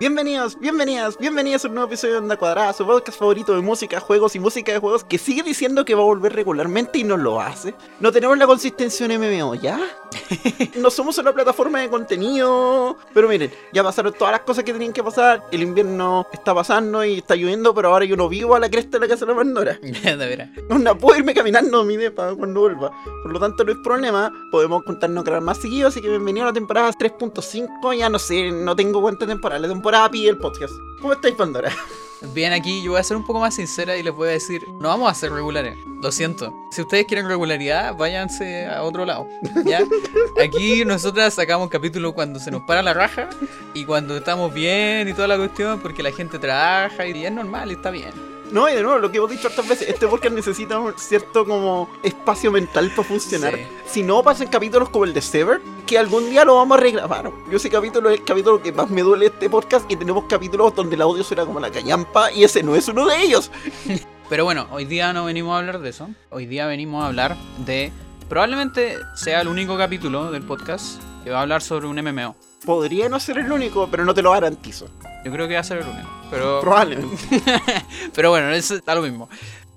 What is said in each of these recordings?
Bienvenidos, bienvenidas, bienvenidos a un nuevo episodio de Onda Cuadrada, su podcast favorito de música, juegos y música de juegos que sigue diciendo que va a volver regularmente y no lo hace. No tenemos la consistencia en MMO, ¿ya? no somos una plataforma de contenido. Pero miren, ya pasaron todas las cosas que tenían que pasar. El invierno está pasando y está lloviendo, pero ahora yo no vivo a la cresta de la casa de la Pandora. de veras. No puedo irme caminando a mi depa cuando vuelva. Por lo tanto, no es problema. Podemos contarnos crear más seguido. Así que bienvenido a la temporada 3.5. Ya no sé, no tengo cuenta temporal. La temporada pi el podcast. ¿Cómo estáis, Pandora? Bien, aquí yo voy a ser un poco más sincera y les voy a decir, no vamos a ser regulares, lo siento. Si ustedes quieren regularidad, váyanse a otro lado. ¿ya? Aquí nosotras sacamos capítulos cuando se nos para la raja y cuando estamos bien y toda la cuestión, porque la gente trabaja y es normal y está bien. No, y de nuevo, lo que hemos dicho otras veces, este podcast necesita un cierto como espacio mental para funcionar. Sí. Si no, pasan capítulos como el de Sever, que algún día lo vamos a regrabar. Yo ese capítulo es el capítulo que más me duele este podcast y tenemos capítulos donde el audio suena como la callampa y ese no es uno de ellos. Pero bueno, hoy día no venimos a hablar de eso. Hoy día venimos a hablar de... Probablemente sea el único capítulo del podcast que va a hablar sobre un MMO. Podría no ser el único, pero no te lo garantizo. Yo creo que va a ser el único. Pero, Probablemente. pero bueno, eso está lo mismo.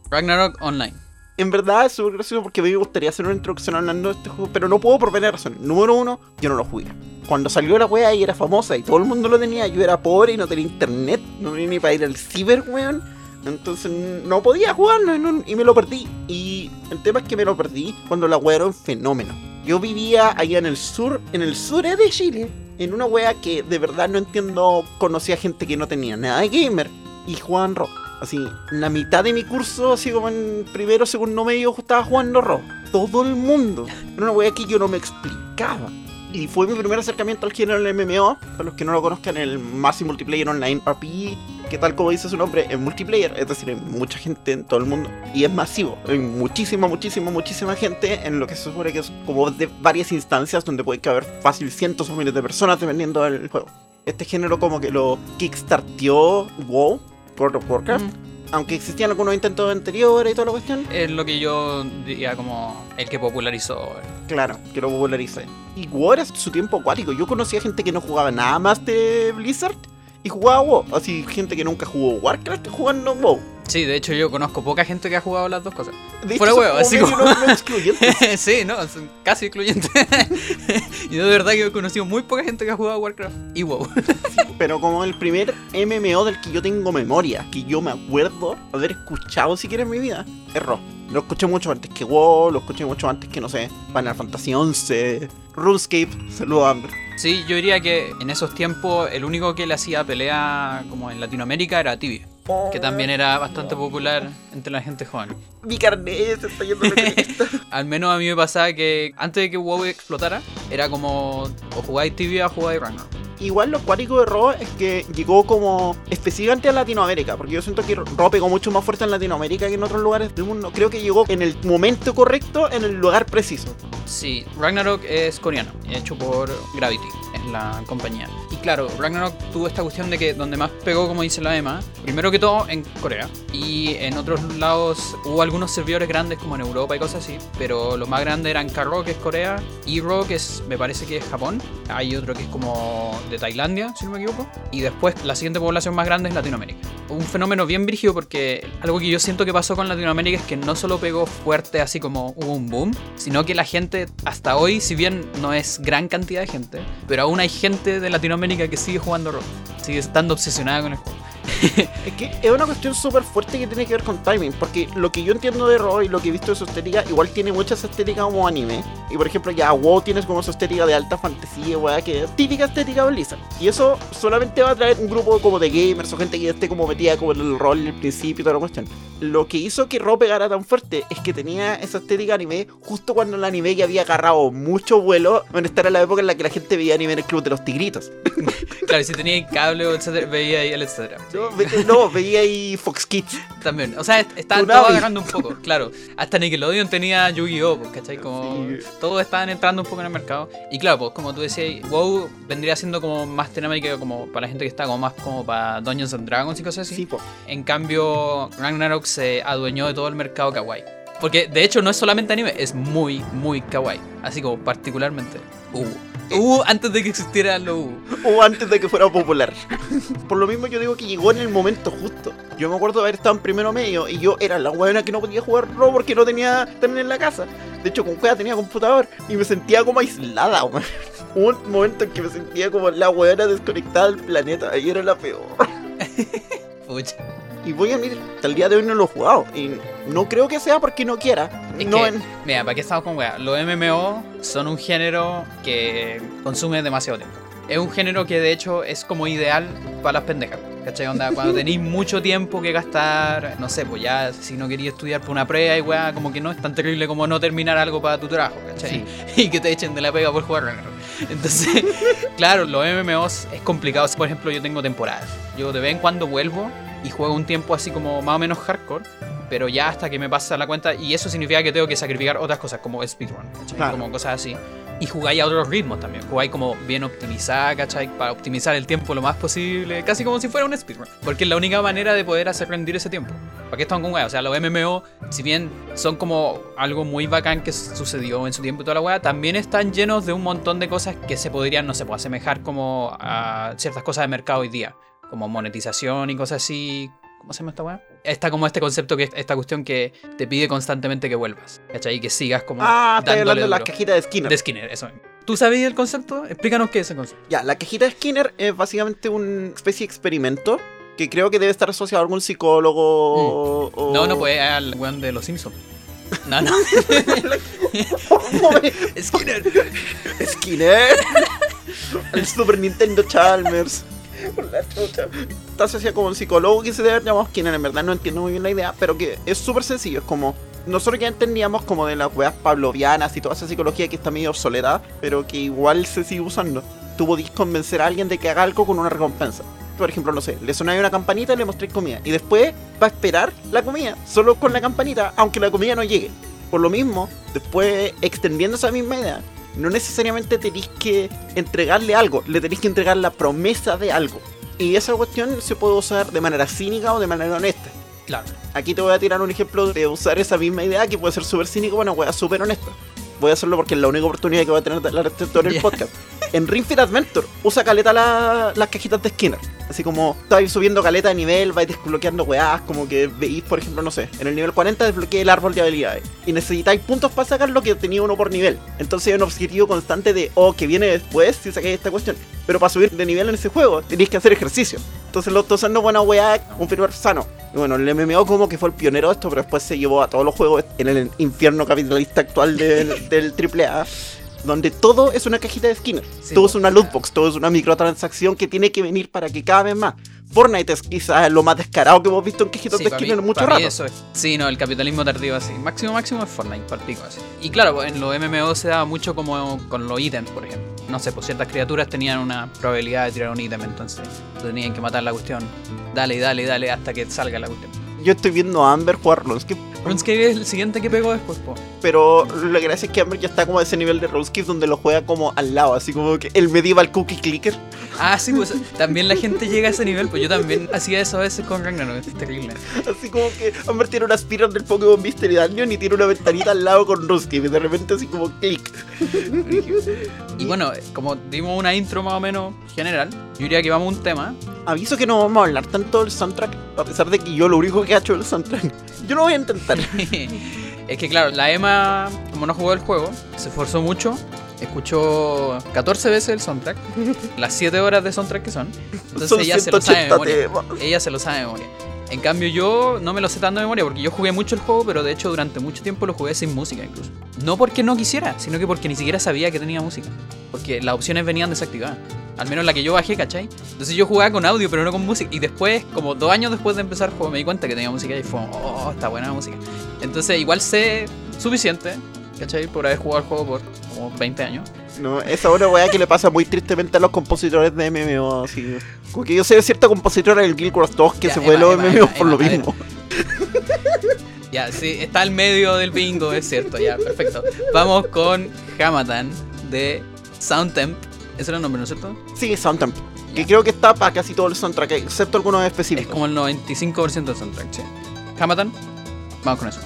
Ragnarok Online. En verdad es súper gracioso porque a mí me gustaría hacer una introducción hablando de este juego, pero no puedo por varias razones. Número uno, yo no lo jugué. Cuando salió la wea y era famosa y todo el mundo lo tenía, yo era pobre y no tenía internet, no tenía ni para ir al ciber, weón. Entonces no podía jugarlo y, no- y me lo perdí. Y el tema es que me lo perdí cuando la wea era un fenómeno. Yo vivía allá en el sur, en el sur de Chile, en una wea que de verdad no entiendo, conocía gente que no tenía nada de gamer y jugaban rock. Así, la mitad de mi curso, así como en primero, segundo medio, estaba jugando rock. Todo el mundo. Era una wea que yo no me explicaba. Y fue mi primer acercamiento al género del MMO. Para los que no lo conozcan, el Massive Multiplayer Online RPG, que tal como dice su nombre, es multiplayer. Es decir, hay mucha gente en todo el mundo. Y es masivo. Hay muchísima, muchísima, muchísima gente en lo que se supone que es como de varias instancias donde puede caber fácil cientos o miles de personas dependiendo del juego. Este género como que lo kickstarteó WoW, World of Warcraft. Aunque existían algunos intentos anteriores y toda la cuestión. Es lo que yo diría como el que popularizó. Claro, que lo popularice. Y WoW era su tiempo acuático. Yo conocía gente que no jugaba nada más de Blizzard y jugaba WoW. Así, gente que nunca jugó Warcraft jugando WoW. Sí, de hecho yo conozco poca gente que ha jugado las dos cosas. De Fuera huevo, así como- no- no excluyentes. sí, no, son casi excluyentes. yo de verdad que he conocido muy poca gente que ha jugado Warcraft y WoW. Pero como el primer MMO del que yo tengo memoria, que yo me acuerdo haber escuchado siquiera en mi vida, es Ro. Lo escuché mucho antes que WoW, lo escuché mucho antes que, no sé, Final Fantasy XI, RuneScape, saludos a Amber. Sí, yo diría que en esos tiempos el único que le hacía pelea como en Latinoamérica era Tibia, que también era bastante popular entre la gente joven. Mi carnet se está yendo. Al menos a mí me pasaba que antes de que WoW explotara, era como o jugáis Tibia o jugáis Ragnarok. Igual lo cuático de Ro es que llegó como específicamente a Latinoamérica, porque yo siento que Ro pegó mucho más fuerte en Latinoamérica que en otros lugares del mundo. Creo que llegó en el momento correcto, en el lugar preciso. Sí, Ragnarok es coreano, hecho por Gravity, la compañía. Y claro, Ragnarok tuvo esta cuestión de que donde más pegó, como dice la Emma, primero que todo en Corea. Y en otros lados hubo algunos servidores grandes como en Europa y cosas así, pero los más grandes eran K-Rock, que es Corea, E-Rock, que es, me parece que es Japón. Hay otro que es como de Tailandia, si no me equivoco. Y después la siguiente población más grande es Latinoamérica. Un fenómeno bien brígido porque algo que yo siento que pasó con Latinoamérica es que no solo pegó fuerte así como hubo un boom, sino que la gente hasta hoy, si bien no es gran cantidad de gente, pero aún hay gente de Latinoamérica que sigue jugando rol, sigue estando obsesionada con el juego. Es que es una cuestión súper fuerte que tiene que ver con timing, porque lo que yo entiendo de Ro y lo que he visto de su estética, igual tiene mucha esa estética como anime. Y por ejemplo, ya WoW tienes como su estética de alta fantasía, weá, que es típica estética de Blizzard. Y eso solamente va a traer un grupo como de gamers o gente que ya esté como metida como en el rol en el principio y toda la cuestión. Lo que hizo que Ro pegara tan fuerte es que tenía esa estética anime justo cuando el anime ya había agarrado mucho vuelo. Bueno, esta era la época en la que la gente veía anime en el club de los tigritos. Claro, si tenía cable o etcétera, veía ahí el etcétera. No, ve- no, veía ahí Fox Kids. También, o sea, est- estaban todos agarrando un poco, claro. Hasta Nickelodeon tenía Yu-Gi-Oh! pues, ¿cachai? Como Sí. todos estaban entrando un poco en el mercado. Y claro, pues como tú decías, WoW vendría siendo como más temática como para la gente que está como más como para Dungeons and Dragons y cosas así. Sí, po. En cambio, Ragnarok se adueñó de todo el mercado kawaii. Porque de hecho no es solamente anime, es muy, muy kawaii. Así como particularmente. Uh, Uh, antes de que existiera lo U. o antes de que fuera popular. Por lo mismo yo digo que llegó en el momento justo. Yo me acuerdo de haber estado en primero medio y yo era la buena que no podía jugar RO porque no tenía internet en la casa. De hecho, con juega tenía computador y me sentía como aislada. Hubo un momento en que me sentía como la weona desconectada del planeta y era la peor. Pucha. Y voy a admitir, hasta el día de hoy no lo he jugado. Y no creo que sea porque no quiera. Es no que, en- mira, ¿para qué estamos con weá? Los MMO son un género que consume demasiado tiempo. Es un género que de hecho es como ideal para las pendejas. ¿Cachai? Onda, cuando tenéis mucho tiempo que gastar, no sé, pues ya si no querías estudiar por una prueba y weá, como que no es tan terrible como no terminar algo para tu trabajo, ¿cachai? Y que te echen de la pega por jugar Ragnarok. Entonces, claro, los MMOs es complicado. Por ejemplo, yo tengo temporadas. Yo de vez en cuando vuelvo y juego un tiempo así como más o menos hardcore pero ya hasta que me pasa la cuenta, y eso significa que tengo que sacrificar otras cosas como speedrun. Claro. Como cosas así. Y jugáis a otros ritmos también, jugáis como bien optimizada, ¿cachai? Para optimizar el tiempo lo más posible, casi como si fuera un speedrun. Porque es la única manera de poder hacer rendir ese tiempo. ¿Para qué están con weá? O sea, los MMO, si bien son como algo muy bacán que sucedió en su tiempo y toda la weá, también están llenos de un montón de cosas que se podrían, no sé, pues asemejar como a ciertas cosas de mercado hoy día. Como monetización y cosas así. ¿Cómo se llama esta weá? Está como este concepto que esta cuestión que te pide constantemente que vuelvas. ¿Cachai? Y que sigas como. Ah, dándole hablando de la cajita de Skinner. De Skinner, eso mismo. ¿Tú sabías el concepto? Explícanos qué es ese concepto. Ya, la cajita de Skinner es básicamente una especie de experimento que creo que debe estar asociado a algún psicólogo o... Mm. No, no, pues al weón de los Simpsons. No, no. Skinner. Skinner. El Super Nintendo Chalmers. Está asociado como un psicólogo que se debe llamado Skinner. En verdad no entiendo muy bien la idea, pero que es súper sencillo. Es como. Nosotros ya entendíamos como de las weas pavlovianas y toda esa psicología que está medio obsoleta, pero que igual se sigue usando. Tú podís convencer a alguien de que haga algo con una recompensa. Por ejemplo, no sé, le sonáis una campanita y le mostréis comida. Y después va a esperar la comida, solo con la campanita, aunque la comida no llegue. Por lo mismo, después extendiendo esa misma idea, no necesariamente tenéis que entregarle algo, le tenéis que entregar la promesa de algo. Y esa cuestión se puede usar de manera cínica o de manera honesta. Claro. Aquí te voy a tirar un ejemplo de usar esa misma idea que puede ser súper cínico, bueno, wea súper honesta. Voy a hacerlo porque es la única oportunidad que voy a tener de hablar de esto en el podcast. En Ring Fit Adventure usa caleta la- las cajitas de Skinner. Así como estáis subiendo caleta de nivel, vais desbloqueando weás, como que veis, por ejemplo, no sé, en el nivel 40 desbloqueé el árbol de habilidades. Y necesitáis puntos para sacarlo que tenía uno por nivel. Entonces hay un objetivo constante de, oh, que viene después si sacáis esta cuestión. Pero para subir de nivel en ese juego tenéis que hacer ejercicio. Entonces lo estoy usando buena weá, un firmware sano. Y bueno, el MMO como que fue el pionero de esto, pero después se llevó a todos los juegos en el infierno capitalista actual del, del AAA. Donde todo es una cajita de Skinner. Sí, todo es una lootbox, todo es una microtransacción que tiene que venir para que cada vez más. Fortnite es quizás lo más descarado que hemos visto en cajitas Sí, de Skinner mí- en mucho rato. eso es. Sí, no, el capitalismo tardío así. Máximo, máximo es Fortnite, pico así. Y claro, en los MMO se daba mucho como con los ítems, por ejemplo. No sé, pues ciertas criaturas tenían una probabilidad de tirar un ítem, entonces tenían que matar la cuestión. Dale, dale, dale, hasta que salga la cuestión. Yo estoy viendo a Amber jugar RuneScape, RuneScape es el siguiente que pegó después, po. pero la gracia es que Amber ya está como a ese nivel de RuneScape donde lo juega como al lado, así como que el medieval cookie clicker. Ah, sí, pues también la gente llega a ese nivel, pues yo también hacía eso a veces con Ragnarok, es terrible. Así como que Amber tiene una speedrun del Pokémon Mystery Dungeon y tiene una ventanita al lado con RuneScape y de repente así como click. Y bueno, como dimos una intro más o menos general, yo diría que vamos a un tema. Aviso que no vamos a hablar tanto del soundtrack, a pesar de que yo lo único que he hecho es el soundtrack. Yo lo voy a intentar. es que claro, la Emma, como no jugó el juego, se esforzó mucho. Escuchó 14 veces el soundtrack, las 7 horas de soundtrack que son. Entonces Son ella se lo sabe de 180 memoria. temas. Ella se lo sabe de memoria. En cambio yo no me lo sé tanto de memoria porque yo jugué mucho el juego, pero de hecho durante mucho tiempo lo jugué sin música incluso. No porque no quisiera, sino que porque ni siquiera sabía que tenía música. Porque las opciones venían desactivadas. Al menos la que yo bajé, ¿cachai? Entonces yo jugaba con audio, pero no con música. Y después, como dos años después de empezar el juego, me di cuenta que tenía música y fue, oh, está buena la música. Entonces igual sé suficiente, ¿cachai? Por haber jugado el juego por como 20 años. No, esa es una weá que le pasa muy tristemente a los compositores de MMO, así. Como que yo sé de cierto compositor del Guild Wars 2 que Ya, se fue de los MMO por lo Emma, mismo. Ya, sí, está al medio del bingo, es cierto, ya, perfecto. Vamos con Hamatan de Soundtemp. Ese era el nombre, ¿no es cierto? Sí, Soundtemp. Que creo que está para casi todo el soundtrack, excepto algunos Es específicos. como el 95% del soundtrack, sí. Hamatan, vamos con eso.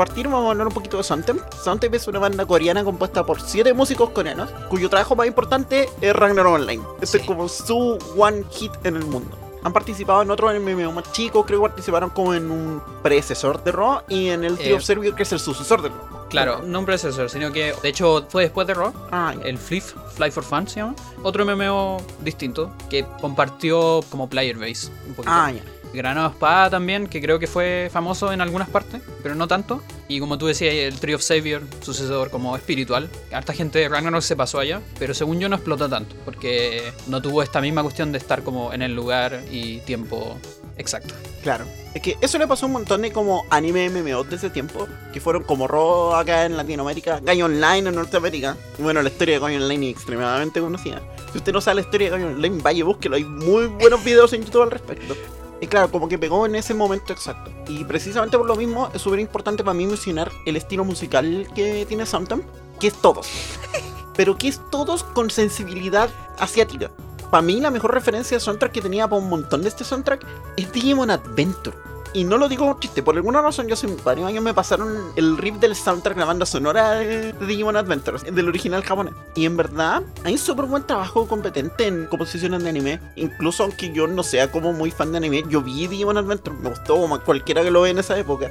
Partir vamos a hablar un poquito de Soundtemp. Soundtemp es una banda coreana compuesta por siete músicos coreanos, cuyo trabajo más importante es Ragnarok Online. Este es como su one hit en el mundo. Han participado en otros MMO más chicos, creo que participaron como en un predecesor de Raw y en el Tree Eh, que es el sucesor de Raw. Claro, no un predecesor, sino que de hecho fue después de Raw. Ah. El Fliff, Fly for Fun se llama. Otro MMO distinto que compartió como player base un poquito. ah, ya. Granado Espada también, que creo que fue famoso en algunas partes, pero no tanto. Y como tú decías, el Tree of Savior, sucesor como espiritual. Harta gente de Ragnarok se pasó allá, pero según yo no explotó tanto, porque no tuvo esta misma cuestión de estar como en el lugar y tiempo exacto. Claro. Es que eso le pasó a un montón de como anime MMO de ese tiempo, que fueron como Raw acá en Latinoamérica, Gaio Online en Norteamérica. Bueno, la historia de Gaio Online es extremadamente conocida. Si usted no sabe la historia de Gaio Online, vaya búsquelo. Hay muy buenos videos en YouTube al respecto. Y claro, como que pegó en ese momento exacto. Y precisamente por lo mismo es súper importante para mí mencionar el estilo musical que tiene Soundtemp, que es todos. Pero que es todos con sensibilidad asiática. Para mí la mejor referencia de soundtrack que tenía para un montón de este soundtrack es Digimon Adventure. Y no lo digo como chiste, por alguna razón yo hace varios años me pasaron el riff del soundtrack, la banda sonora de de Digimon Adventure, del original japonés. Y en verdad hay un súper buen trabajo competente en composiciones de anime. Incluso aunque yo no sea como muy fan de anime, yo vi Digimon Adventure, me gustó como cualquiera que lo ve en esa época.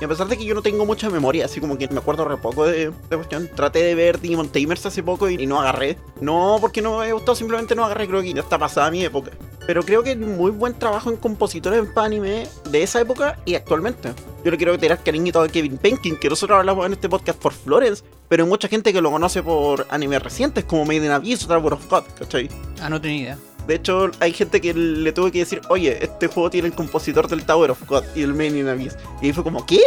Y a pesar de que yo no tengo mucha memoria, así como que me acuerdo re poco de, de cuestión, traté de ver Digimon Tamers hace poco y, y no agarré. No porque no me había gustado, simplemente no agarré, creo que ya está pasada mi época. Pero creo que muy buen trabajo en compositores para anime de esa época y actualmente. Yo le quiero tirar cariñito a Kevin Penkin, que nosotros hablamos en este podcast por Florence, pero hay mucha gente que lo conoce por animes recientes como Made in Abyss o Tower of God, ¿cachai? Ah, no tenía idea. De hecho, hay gente que le tuve que decir, oye, este juego tiene el compositor del Tower of God y el Made in Abyss. Y ahí fue como, ¿qué?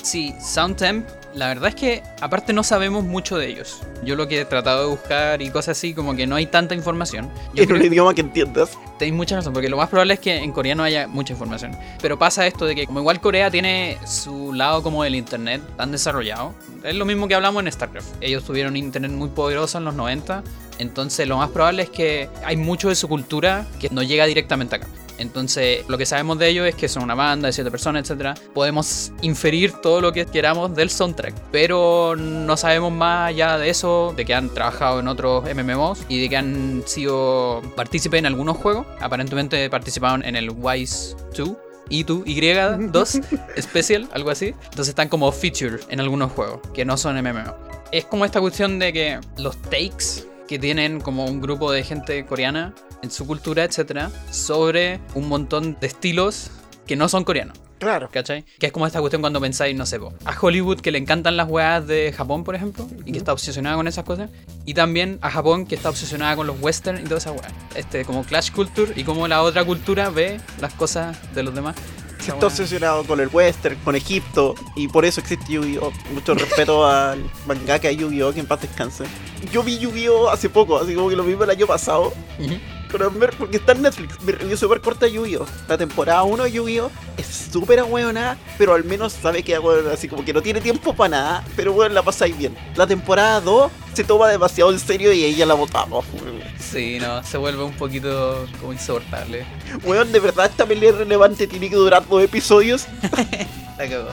Sí, Soundtemp, la verdad es que aparte no sabemos mucho de ellos. Yo lo que he tratado de buscar y cosas así, como que no hay tanta información. Yo en un idioma que entiendas. Tenéis mucha razón, porque lo más probable es que en coreano haya mucha información. Pero pasa esto de que como igual Corea tiene su lado como del internet tan desarrollado, es lo mismo que hablamos en StarCraft. Ellos tuvieron internet muy poderoso en los 90, entonces lo más probable es que hay mucho de su cultura que no llega directamente acá. Entonces, lo que sabemos de ellos es que son una banda de siete personas, etc. Podemos inferir todo lo que queramos del soundtrack, pero no sabemos más allá de eso, de que han trabajado en otros MMOs y de que han sido partícipes en algunos juegos. Aparentemente participaron en el Wise 2. I2, Y2, Special, algo así. Entonces están como feature en algunos juegos que no son MMO. Es como esta cuestión de que los takes que tienen como un grupo de gente coreana en su cultura, etcétera, sobre un montón de estilos que no son coreanos. Claro. ¿Cachai? Que es como esta cuestión cuando pensáis, no sé, po, a Hollywood que le encantan las weas de Japón, por ejemplo, y que está obsesionada con esas cosas. Y también a Japón que está obsesionada con los western y todas esas weas. Este, como Clash Culture y como la otra cultura ve las cosas de los demás. Esa está obsesionado con el western, con Egipto, y por eso existe Yu-Gi-Oh! Mucho respeto al mangaka Yu-Gi-Oh! que en paz descanse. Yo vi Yu-Gi-Oh! hace poco, así como que lo vi el año pasado, en ver- porque está en Netflix. Me review súper corta de Yu-Gi-Oh! La temporada 1 de Yu-Gi-Oh! es súper ahueonada, pero al menos sabe que bueno, así como que no tiene tiempo para nada, pero bueno, la pasáis bien. La temporada 2 se toma demasiado en serio y ahí ya la botamos. weón. Sí, no, se vuelve un poquito como insoportable. Weón, de verdad esta pelea relevante, tiene que durar dos episodios. La cagó.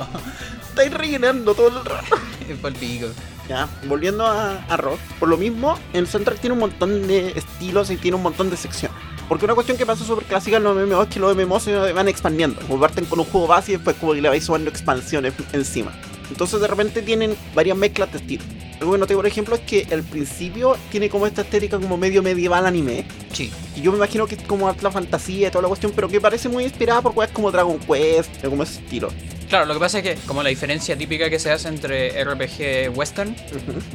Estáis rellenando todo el rato. Es pa'l pico. Ya, volviendo a, a Rock, por lo mismo, el soundtrack tiene un montón de estilos y tiene un montón de secciones. Porque una cuestión que pasa súper clásica en los MMO es que los MMO se van expandiendo. Como parten con un juego base y después como que le vais sumando expansiones encima. Entonces de repente tienen varias mezclas de estilos. Algo que noté, por ejemplo, es que al principio tiene como esta estética como medio medieval anime. Sí. Y yo me imagino que es como la fantasía y toda la cuestión, pero que parece muy inspirada por cosas como Dragon Quest, como ese estilo. Claro, lo que pasa es que como la diferencia típica que se hace entre RPG western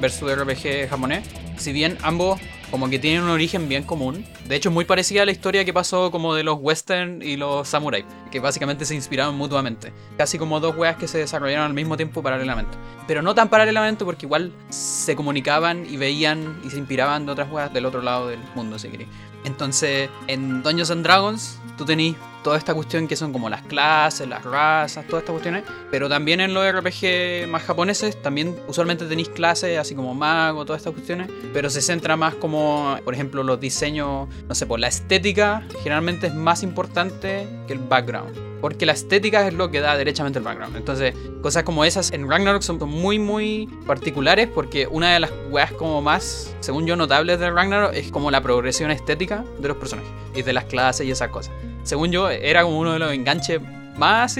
versus RPG japonés, si bien ambos como que tienen un origen bien común, de hecho es muy parecida a la historia que pasó como de los western y los samurai, que básicamente se inspiraron mutuamente, casi como dos weas que se desarrollaron al mismo tiempo paralelamente, pero no tan paralelamente porque igual se comunicaban y veían y se inspiraban de otras weas del otro lado del mundo, si queréis. Entonces, en Dungeons and Dragons, tú tenés toda esta cuestión que son como las clases, las razas, todas estas cuestiones. Pero también en los RPG más japoneses, también usualmente tenéis clases, así como mago, todas estas cuestiones. Pero se centra más como, por ejemplo, los diseños, no sé, por la estética, generalmente es más importante que el background. porque la estética es lo que da derechamente el background. Entonces, cosas como esas en Ragnarok son muy, muy particulares porque una de las weas como más, según yo, notables de Ragnarok es como la progresión estética de los personajes y de las clases y esas cosas. Según yo, era como uno de los enganches más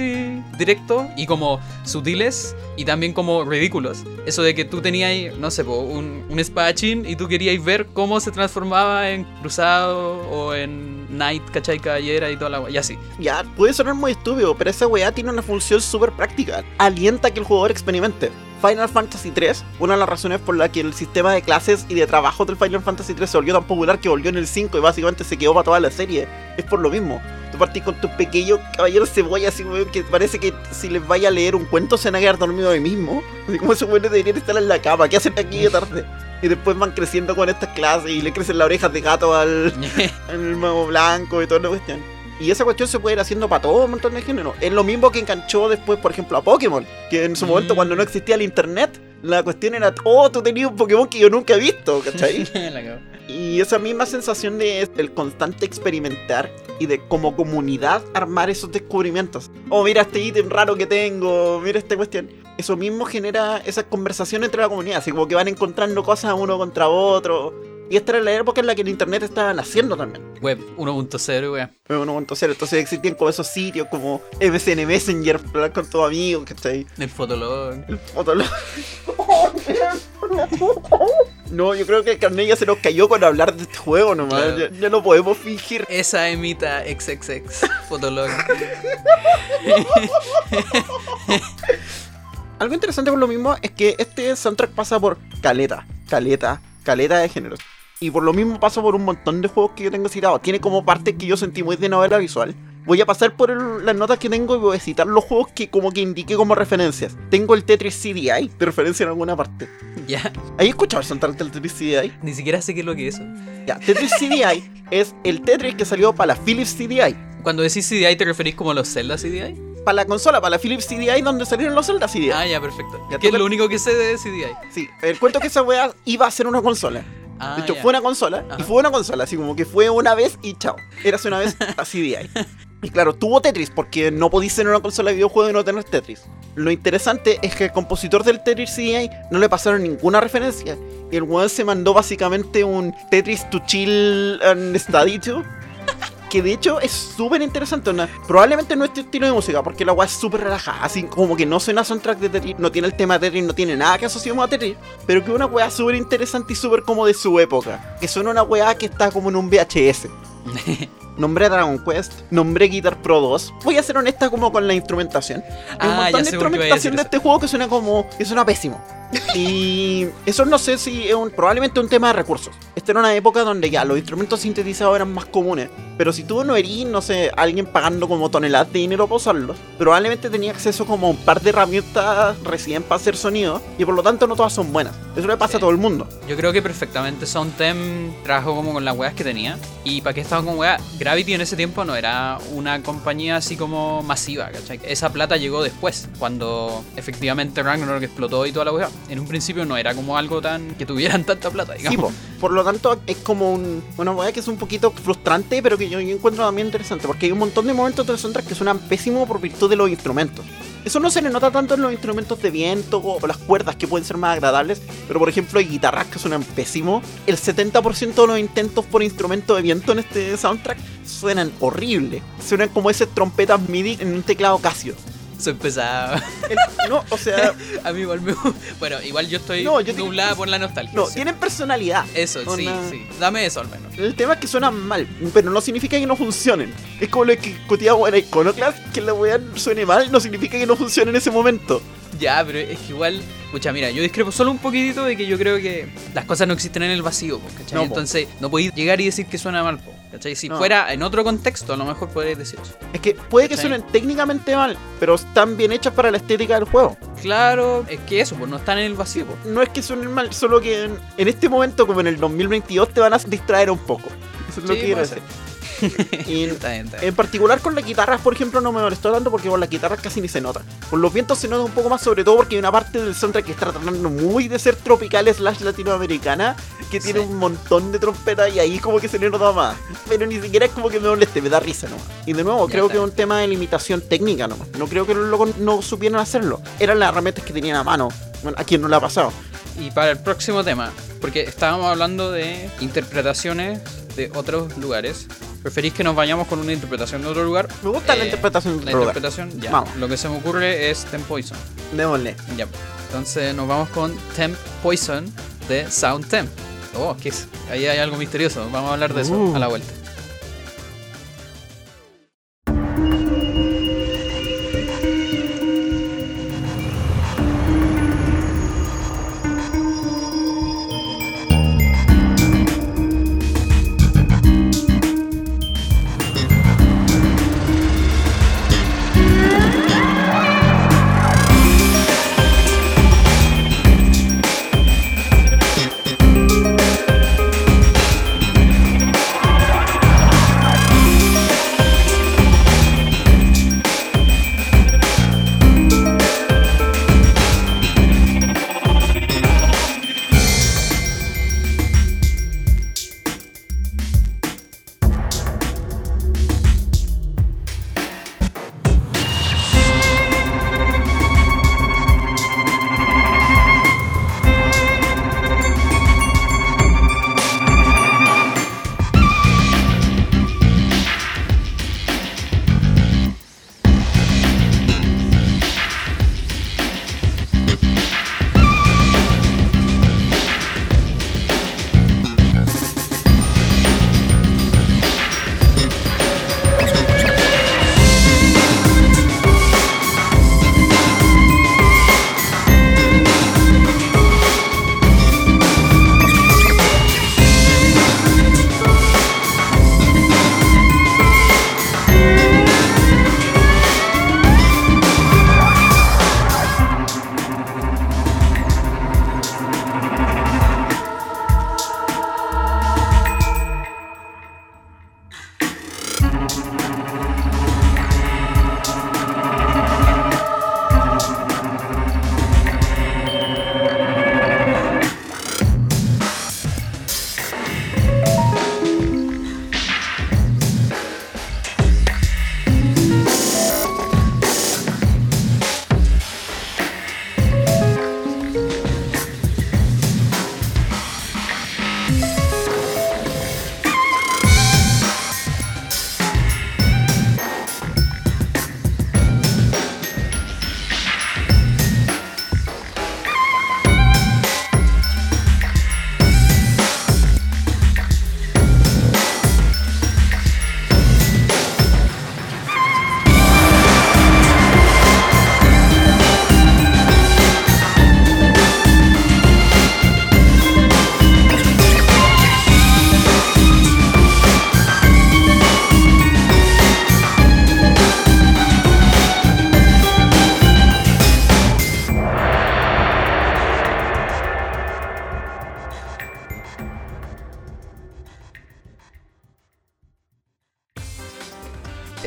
directos y como sutiles y también como ridículos. Eso de que tú tenías, no sé, un, un espadachín y tú querías ver cómo se transformaba en cruzado o en knight, ¿cachai? Caballera y toda la y así. Ya, puede sonar muy estúpido, pero esa weá tiene una función súper práctica. Alienta que el jugador experimente. Final Fantasy 3, una de las razones por la que el sistema de clases y de trabajo del Final Fantasy 3 se volvió tan popular que volvió en el 5 y básicamente se quedó para toda la serie, es por lo mismo. Tú partís con tu pequeño caballero cebolla, así, que parece que si les vaya a leer un cuento se van a quedar dormidos ahí mismo. Así como esos weones deberían estar en la cama, ¿qué hacen aquí de tarde? Y después van creciendo con estas clases y le crecen las orejas de gato al, al mago blanco y toda la cuestión. Y esa cuestión se puede ir haciendo para todo un montón de géneros. Es lo mismo que enganchó después, por ejemplo, a Pokémon. Que en su momento, Mm. cuando no existía el internet, la cuestión era, oh, tú tenías un Pokémon que yo nunca he visto, ¿cachai? Y esa misma sensación de el constante experimentar y de como comunidad armar esos descubrimientos. Oh, mira este ítem raro que tengo, mira esta cuestión. Eso mismo genera esa conversación entre la comunidad, así como que van encontrando cosas uno contra otro. Y esta era la época en la que el internet estaba naciendo también. Web 1.0, wea. Pero 1.0, entonces existían como esos sitios como MSN Messenger para hablar con tus amigos, ¿cachai? El Fotolog. El fotolog. No, yo creo que el carnet ya se nos cayó con hablar de este juego nomás. Claro. Ya, ya no podemos fingir. Esa emita XXX. Fotolog. Algo interesante por lo mismo es que este soundtrack pasa por caleta, caleta, caleta de géneros. Y por lo mismo pasa por un montón de juegos que yo tengo citados. Tiene como parte que yo sentí muy de novela visual. Voy a pasar por el- las notas que tengo y voy a citar los juegos que como que indiqué como referencias. Tengo el Tetris CDI de referencia en alguna parte. ya. ¿Hay escuchado el soundtrack del Tetris CDI? Ni siquiera sé qué es lo que es eso. Ya, Tetris CDI es el Tetris que salió para la Philips CDI. Cuando decís CDI, ¿te referís como a los Zelda CDI? Para la consola, para la Philips CDI donde salieron los Zelda CDI. Ah, ya, perfecto. Ya que es lo único que sé de CDI. Sí, el cuento que esa weá iba a ser una consola. Ah, De hecho, ya. fue una consola Ajá. y fue una consola, así como que fue una vez y chao. Eras una vez así de ahí. Y claro, tuvo Tetris porque no podís ser una consola de videojuego y no tener Tetris. Lo interesante es que el compositor del Tetris CDI no le pasaron ninguna referencia. Y el weón se mandó básicamente un Tetris to chill and study to. Que de hecho es súper interesante. onda. Probablemente no es este estilo de música, porque la weá es súper relajada. Así como que no suena soundtrack de Tetris, no tiene el tema de Tetris, no tiene nada que asociemos a Tetris. Pero que es una weá súper interesante y súper como de su época. Que suena una weá que está como en un VHS. Nombré Dragon Quest, nombré Guitar Pro 2. Voy a ser honesta como con la instrumentación. Hay un Ah, montón ya de instrumentación de este juego que suena como. que suena pésimo. Y eso no sé si es un, probablemente un tema de recursos. Esta era una época donde ya los instrumentos sintetizados eran más comunes. Pero si tú no eres, no sé, alguien pagando como toneladas de dinero para usarlos, probablemente tenía acceso como a un par de herramientas recién para hacer sonido. Y por lo tanto no todas son buenas. Eso le pasa Sí. a todo el mundo. Yo creo que perfectamente Soundtem trabajó como con las weas que tenía. Y para qué estaba con weas, Gravity en ese tiempo no era una compañía así como masiva, ¿cachai? Esa plata llegó después, cuando efectivamente Ragnarok explotó y toda la wea. En un principio no era como algo tan que tuvieran tanta plata, Sí, digamos. po. por lo tanto es como un, una weá que es un poquito frustrante, pero que yo, encuentro también interesante, porque hay un montón de momentos del soundtrack que suenan pésimo por virtud de los instrumentos. Eso no se le nota tanto en los instrumentos de viento o las cuerdas que pueden ser más agradables, pero por ejemplo hay guitarras que suenan pésimo. El 70% de los intentos por instrumento de viento en este soundtrack suenan horrible. Suenan como esas trompetas MIDI en un teclado Casio. Soy pesado. El- no, o sea, A mí igual me... Bueno, igual yo estoy No, yo nublada por la nostalgia. no, sí. tienen personalidad. Eso, sí, sí. Dame eso al menos. El tema es que suenan mal, pero no significa que no funcionen. Es como lo que discutíamos en Iconoclast, que la weá suene mal no significa que no funcione en ese momento. Ya, pero es que igual, escucha, mira, yo discrepo solo un poquitito de que yo creo que las cosas no existen en el vacío, ¿cachai? No. Entonces, no podéis llegar y decir que suena mal, po, ¿cachai? Si No. fuera en otro contexto, a lo mejor podéis decir eso. Es que puede que suenen técnicamente mal, pero están bien hechas para la estética del juego. Claro, es que eso, pues no están en el vacío, po. No es que suenen mal, solo que en, en este momento, como en el 2022, te van a distraer un poco. Eso es lo Sí, que quiero decir. Y Está bien, está bien. en particular con las guitarras, por ejemplo, no me molestó tanto porque con las guitarras casi ni se nota. Con los vientos se nota un poco más, sobre todo porque hay una parte del soundtrack que está tratando muy de ser tropical slash latinoamericana, que tiene Sí. un montón de trompetas y ahí como que se le nota más. Pero ni siquiera es como que me moleste, me da risa nomás. Y de nuevo, Ya creo que es un tema de limitación técnica nomás. No creo que los locos no supieran hacerlo. Eran las herramientas que tenían a mano. Bueno, a quien no le ha pasado. Y para el próximo tema, porque estábamos hablando de interpretaciones de otros lugares. ¿Preferís que nos vayamos con una interpretación de otro lugar? Me gusta la Eh, interpretación La del lugar. interpretación, ya. Vamos. Lo que se me ocurre es Temp Poison. Démosle. Ya. Entonces nos vamos con Temp Poison de Sound Temp. Oh, ¿qué es? Ahí hay algo misterioso. Vamos a hablar de eso Uh. a la vuelta.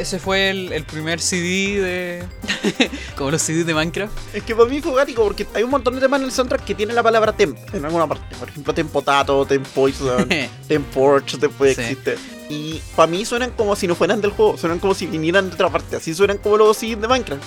Ese fue el, el primer CD de. como los CDs de Minecraft. Es que para mí fue gático porque hay un montón de temas en el soundtrack que tienen la palabra temp en alguna parte. Por ejemplo, Tempotato, Tempoison, Temporch, después Sí. existe. Y para mí suenan como si no fueran del juego, suenan como si vinieran de otra parte. Así suenan como los CDs de Minecraft.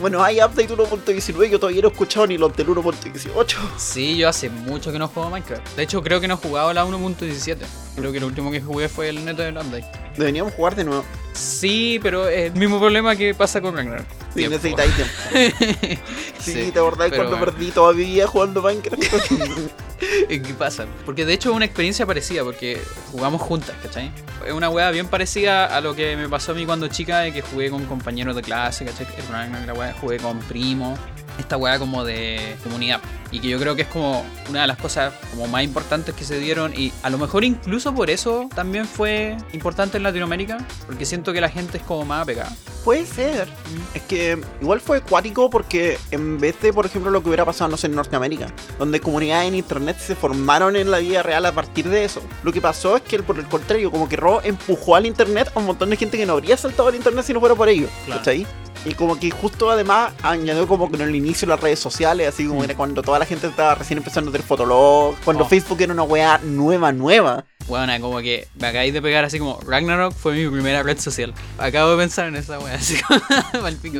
Bueno, hay update 1.19, yo todavía no he escuchado ni los del 1.18. Sí, yo hace mucho que no juego Minecraft. De hecho, creo que no he jugado la 1.17. Creo que lo último que jugué fue el neto de Landai. Deberíamos jugar de nuevo. Sí, pero es el mismo problema que pasa con Ragnarok. Tiempo. necesitáis tiempo. Sí, Sí, ¿te acordás pero cuando bueno. perdí todavía jugando Minecraft? ¿Qué pasa? Porque de hecho es una experiencia parecida, porque jugamos juntas, ¿cachai? Es una wea bien parecida a lo que me pasó a mí cuando chica, de que jugué con compañeros de clase, ¿cachai? El Ragnarok, la jugué con primos. esta weá como de comunidad. Y que yo creo que es como una de las cosas como más importantes que se dieron. Y a lo mejor incluso por eso también fue importante en Latinoamérica. Porque siento que la gente es como más apegada. Puede ser. Es que igual fue acuático porque en vez de, por ejemplo, lo que hubiera pasado, no sé, en Norteamérica, donde comunidades en internet se formaron en la vida real a partir de eso, lo que pasó es que, por el contrario, como que Ro empujó al internet a un montón de gente que no habría saltado al internet si no fuera por ello. Claro. ¿Cachai? Y como que justo además añadió como que en el inicio de las redes sociales, así como Mm. era cuando toda la gente estaba recién empezando a hacer fotolog, cuando Oh. Facebook era una weá nueva, nueva. Bueno, como que me acabáis de pegar así como Ragnarok fue mi primera red social. Acabo de pensar en esa wea, así como pico.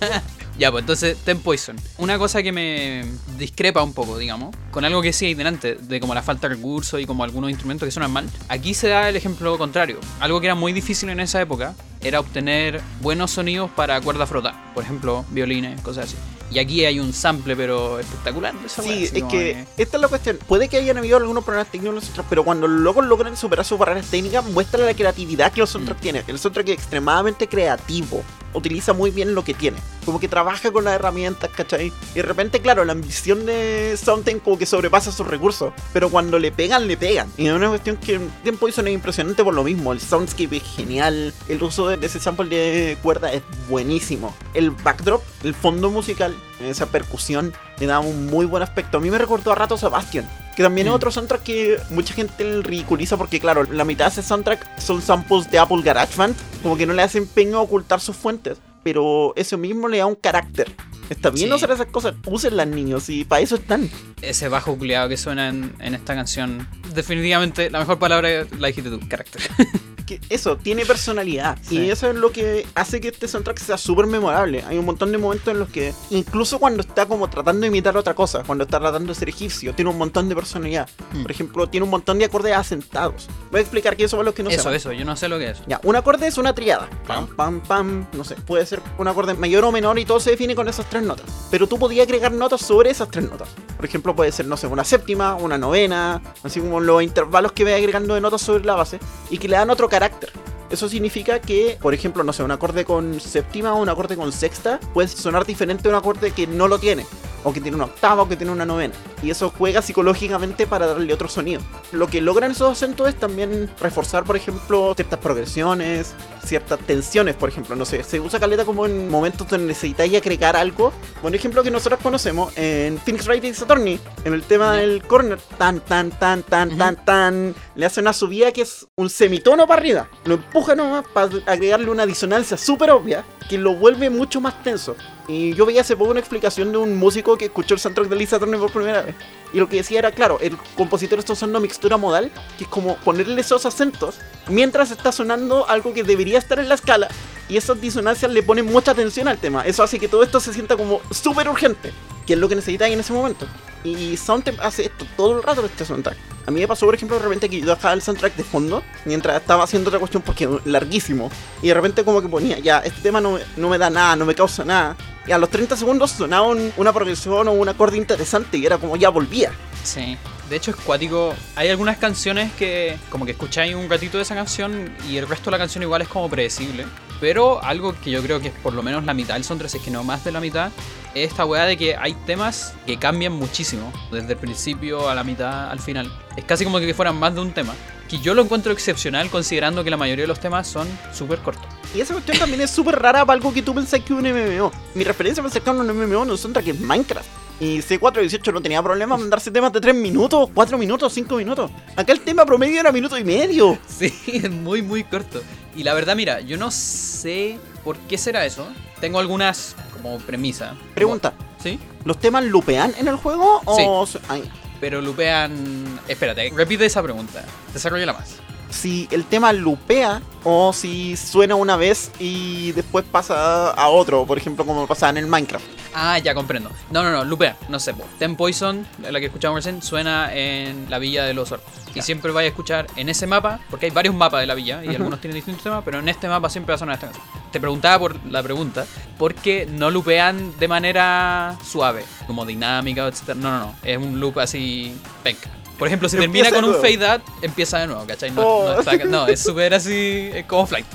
ya, pues entonces, Ten Poison. Una cosa que me discrepa un poco, digamos, con algo que sí hay delante, de como la falta de recursos y como algunos instrumentos que suenan mal. Aquí se da el ejemplo contrario. Algo que era muy difícil en esa época era obtener buenos sonidos para cuerda frota. Por ejemplo, violines, cosas así. Y aquí hay un sample, pero espectacular. esa Sí, es que esta es la cuestión. Puede que hayan habido algunos problemas técnicos en los soundtracks, pero cuando los locos logran superar sus barreras técnicas, muestra la creatividad que los soundtracks Mm. tienen. El soundtrack es extremadamente creativo. Utiliza muy bien lo que tiene. Como que trabaja con las herramientas, ¿cachai? Y de repente, claro, la ambición de Something como que sobrepasa sus recursos. Pero cuando le pegan, le pegan. Y es una cuestión que Ten Poison es impresionante por lo mismo. El soundscape es genial. El uso de de ese sample de cuerda es buenísimo. El backdrop, el fondo musical, esa percusión, le da un muy buen aspecto. A mí me recordó a rato Sebastian. Que también es Mm. otro soundtrack que mucha gente ridiculiza porque, claro, la mitad de ese soundtrack son samples de Apple GarageBand. Como que no le hacen empeño a ocultar sus fuentes. Pero eso mismo le da un carácter. Está bien Sí. no hacer esas cosas. Úsenlas, niños, y para eso están. ese bajo culiado que suena en, en esta canción. Definitivamente la mejor palabra la dijiste tú, carácter. que eso, tiene personalidad. Sí. Y eso es lo que hace que este soundtrack sea súper memorable. Hay un montón de momentos en los que, incluso cuando está como tratando de imitar otra cosa, cuando está tratando de ser egipcio, tiene un montón de personalidad. Hmm. Por ejemplo, tiene un montón de acordes asentados. Voy a explicar que eso para los que no eso, sepan. eso, yo no sé lo que es. Ya, un acorde es una triada. Pam, pam, pam. No sé, puede ser un acorde mayor o menor y todo se define con esas tres notas. Pero tú podías agregar notas sobre esas tres notas. Por ejemplo, puede ser, no sé, una séptima, una novena, así como los intervalos que ve agregando de notas sobre la base y que le dan otro carácter carácter. Eso significa que, por ejemplo, no sé, un acorde con séptima o un acorde con sexta puede sonar diferente a un acorde que no lo tiene. O que tiene una octava o que tiene una novena. Y eso juega psicológicamente para darle otro sonido. Lo que logran esos acentos es también reforzar, por ejemplo, ciertas progresiones, ciertas tensiones, por ejemplo. No sé, se usa caleta como en momentos donde necesitáis agregar algo. Por ejemplo, que nosotros conocemos en Phoenix Wright Ace Attorney, en el tema del corner, tan, tan, tan, tan, tan, tan, le hace una subida que es un semitono para arriba. Lo empuja nomás para agregarle una disonancia súper obvia que lo vuelve mucho más tenso. Y yo veía hace poco una explicación de un músico que escuchó el soundtrack de Lisa Turner por primera vez. Y lo que decía era, claro, el compositor está usando mixtura modal, que es como ponerle esos acentos mientras está sonando algo que debería estar en la escala. Y esas disonancias le ponen mucha atención al tema. Eso hace que todo esto se sienta como súper urgente, que es lo que necesitáis en ese momento. Y Soundtemp hace esto todo el rato este soundtrack. A mí me pasó, por ejemplo, de repente que yo dejaba el soundtrack de fondo mientras estaba haciendo otra cuestión porque larguísimo. Y de repente como que ponía, ya, este tema no, no me da nada, no me causa nada. Y a los 30 segundos sonaba un- una progresión o un acorde interesante y era como ya volvía. Sí. De hecho es cuático. Hay algunas canciones que como que escucháis un ratito de esa canción y el resto de la canción igual es como predecible. Pero algo que yo creo que es por lo menos la mitad del soundtrack, si es que no más de la mitad, es esta weá de que hay temas que cambian muchísimo. Desde el principio a la mitad al final. Es casi como que fueran más de un tema. Que yo lo encuentro excepcional considerando que la mayoría de los temas son súper cortos. Y esa cuestión también es súper rara para algo que tú pensás que es un MMO. Mi referencia más cercana a un MMO no es soundtrack es Minecraft. Y C418 no tenía problema en mandarse temas de 3 minutos, 4 minutos, 5 minutos. Acá el tema promedio era minuto y medio. Sí, es muy, muy corto. Y la verdad, mira, yo no sé por qué será eso. Tengo algunas como premisa. Pregunta, ¿Sí? ¿los temas lupean en el juego o...? Ay, Pero lupean... Espérate, repite esa pregunta. Desarrolla más. si el tema lupea o si suena una vez y después pasa a otro, por ejemplo como pasaba en el Minecraft. Ah, ya comprendo. No, no, no, lupea. No sé. po. Ten Poison, la que escuchamos recién, suena en la villa de los orcos. Y siempre vais a escuchar en ese mapa, porque hay varios mapas de la villa y Ujú. algunos tienen distintos temas, pero en este mapa siempre va a sonar esta canción. Te preguntaba por la pregunta, ¿por qué no lupean de manera suave? como dinámica, etc. No, no, no. Es un loop así penca. Por ejemplo, si Empieza termina con un fade out, empieza de nuevo, ¿cachai? No, Oh. no, está- no, es súper así, es como flight.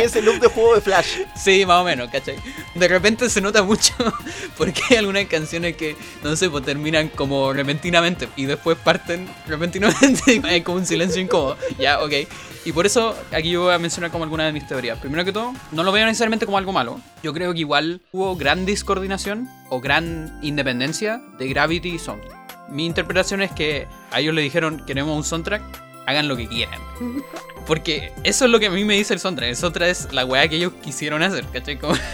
Es el loop de juego de Flash. Sí, más o menos, ¿cachai? De repente se nota mucho porque hay algunas canciones que, no sé, pues terminan como repentinamente y después parten repentinamente y hay como un silencio incómodo. Ya, ok. Y por eso aquí yo voy a mencionar como algunas de mis teorías. Primero que todo, no lo veo necesariamente como algo malo. Yo creo que igual hubo gran discoordinación o gran independencia de Gravity y Sound. Mi interpretación es que a ellos le dijeron queremos un soundtrack, hagan lo que quieran. Porque eso es lo que a mí me dice el soundtrack. El soundtrack es la weá que ellos quisieron hacer, ¿cachai? Como-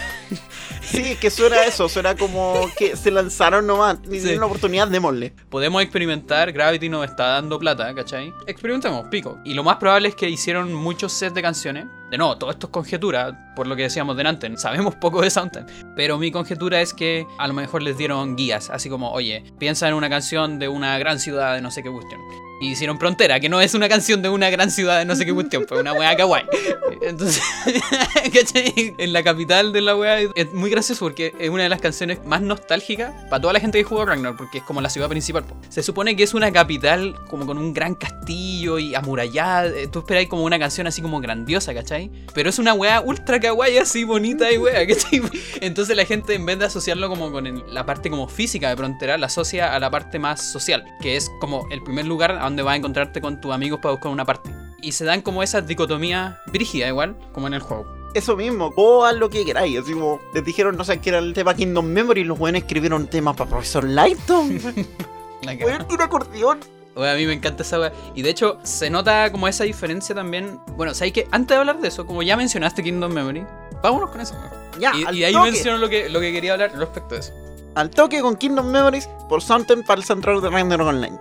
Sí, que suena eso, suena como que se lanzaron nomás. Sí. tienen una oportunidad, démosle. podemos experimentar, Gravity nos está dando plata, ¿cachai? Experimentemos, pico. Y lo más probable es que hicieron muchos sets de canciones. De nuevo, todo esto es conjetura, por lo que decíamos delante, sabemos poco de Soundtime. Pero mi conjetura es que a lo mejor les dieron guías, así como, oye, piensa en una canción de una gran ciudad de no sé qué cuestión. Y hicieron Frontera, que no es una canción de una gran ciudad de no sé qué cuestión, fue una wea kawaii. Entonces, ¿cachai? En la capital de la wea es muy gracioso porque es una de las canciones más nostálgicas para toda la gente que jugó Ragnarok, porque es como la ciudad principal. Se supone que es una capital como con un gran castillo y amurallada. eh, Tú esperáis como una canción así como grandiosa, ¿cachai? Pero es una wea ultra kawaii así bonita y wea, ¿cachai? Entonces la gente en vez de asociarlo como con la parte como física de Frontera, la asocia a la parte más social, que es como el primer lugar donde vas a encontrarte con tus amigos para buscar una parte. Y se dan como esas dicotomías brígidas igual, como en el juego. Eso mismo, vos haz lo que queráis. Así como les dijeron, no sé qué era el tema Kingdom Memory, y los buenos escribieron temas para Profesor Lighton. Un acordeón. Oye, a mí me encanta esa weá. Y de hecho, se nota como esa diferencia también. Bueno, ¿sabes que Antes de hablar de eso, como ya mencionaste Kingdom Memory, vámonos con eso. Ya, y, al y ahí toque. menciono lo que, lo que quería hablar respecto a eso. Al toque con Kingdom Memories por Soundtime para el central de Ragnarok Online.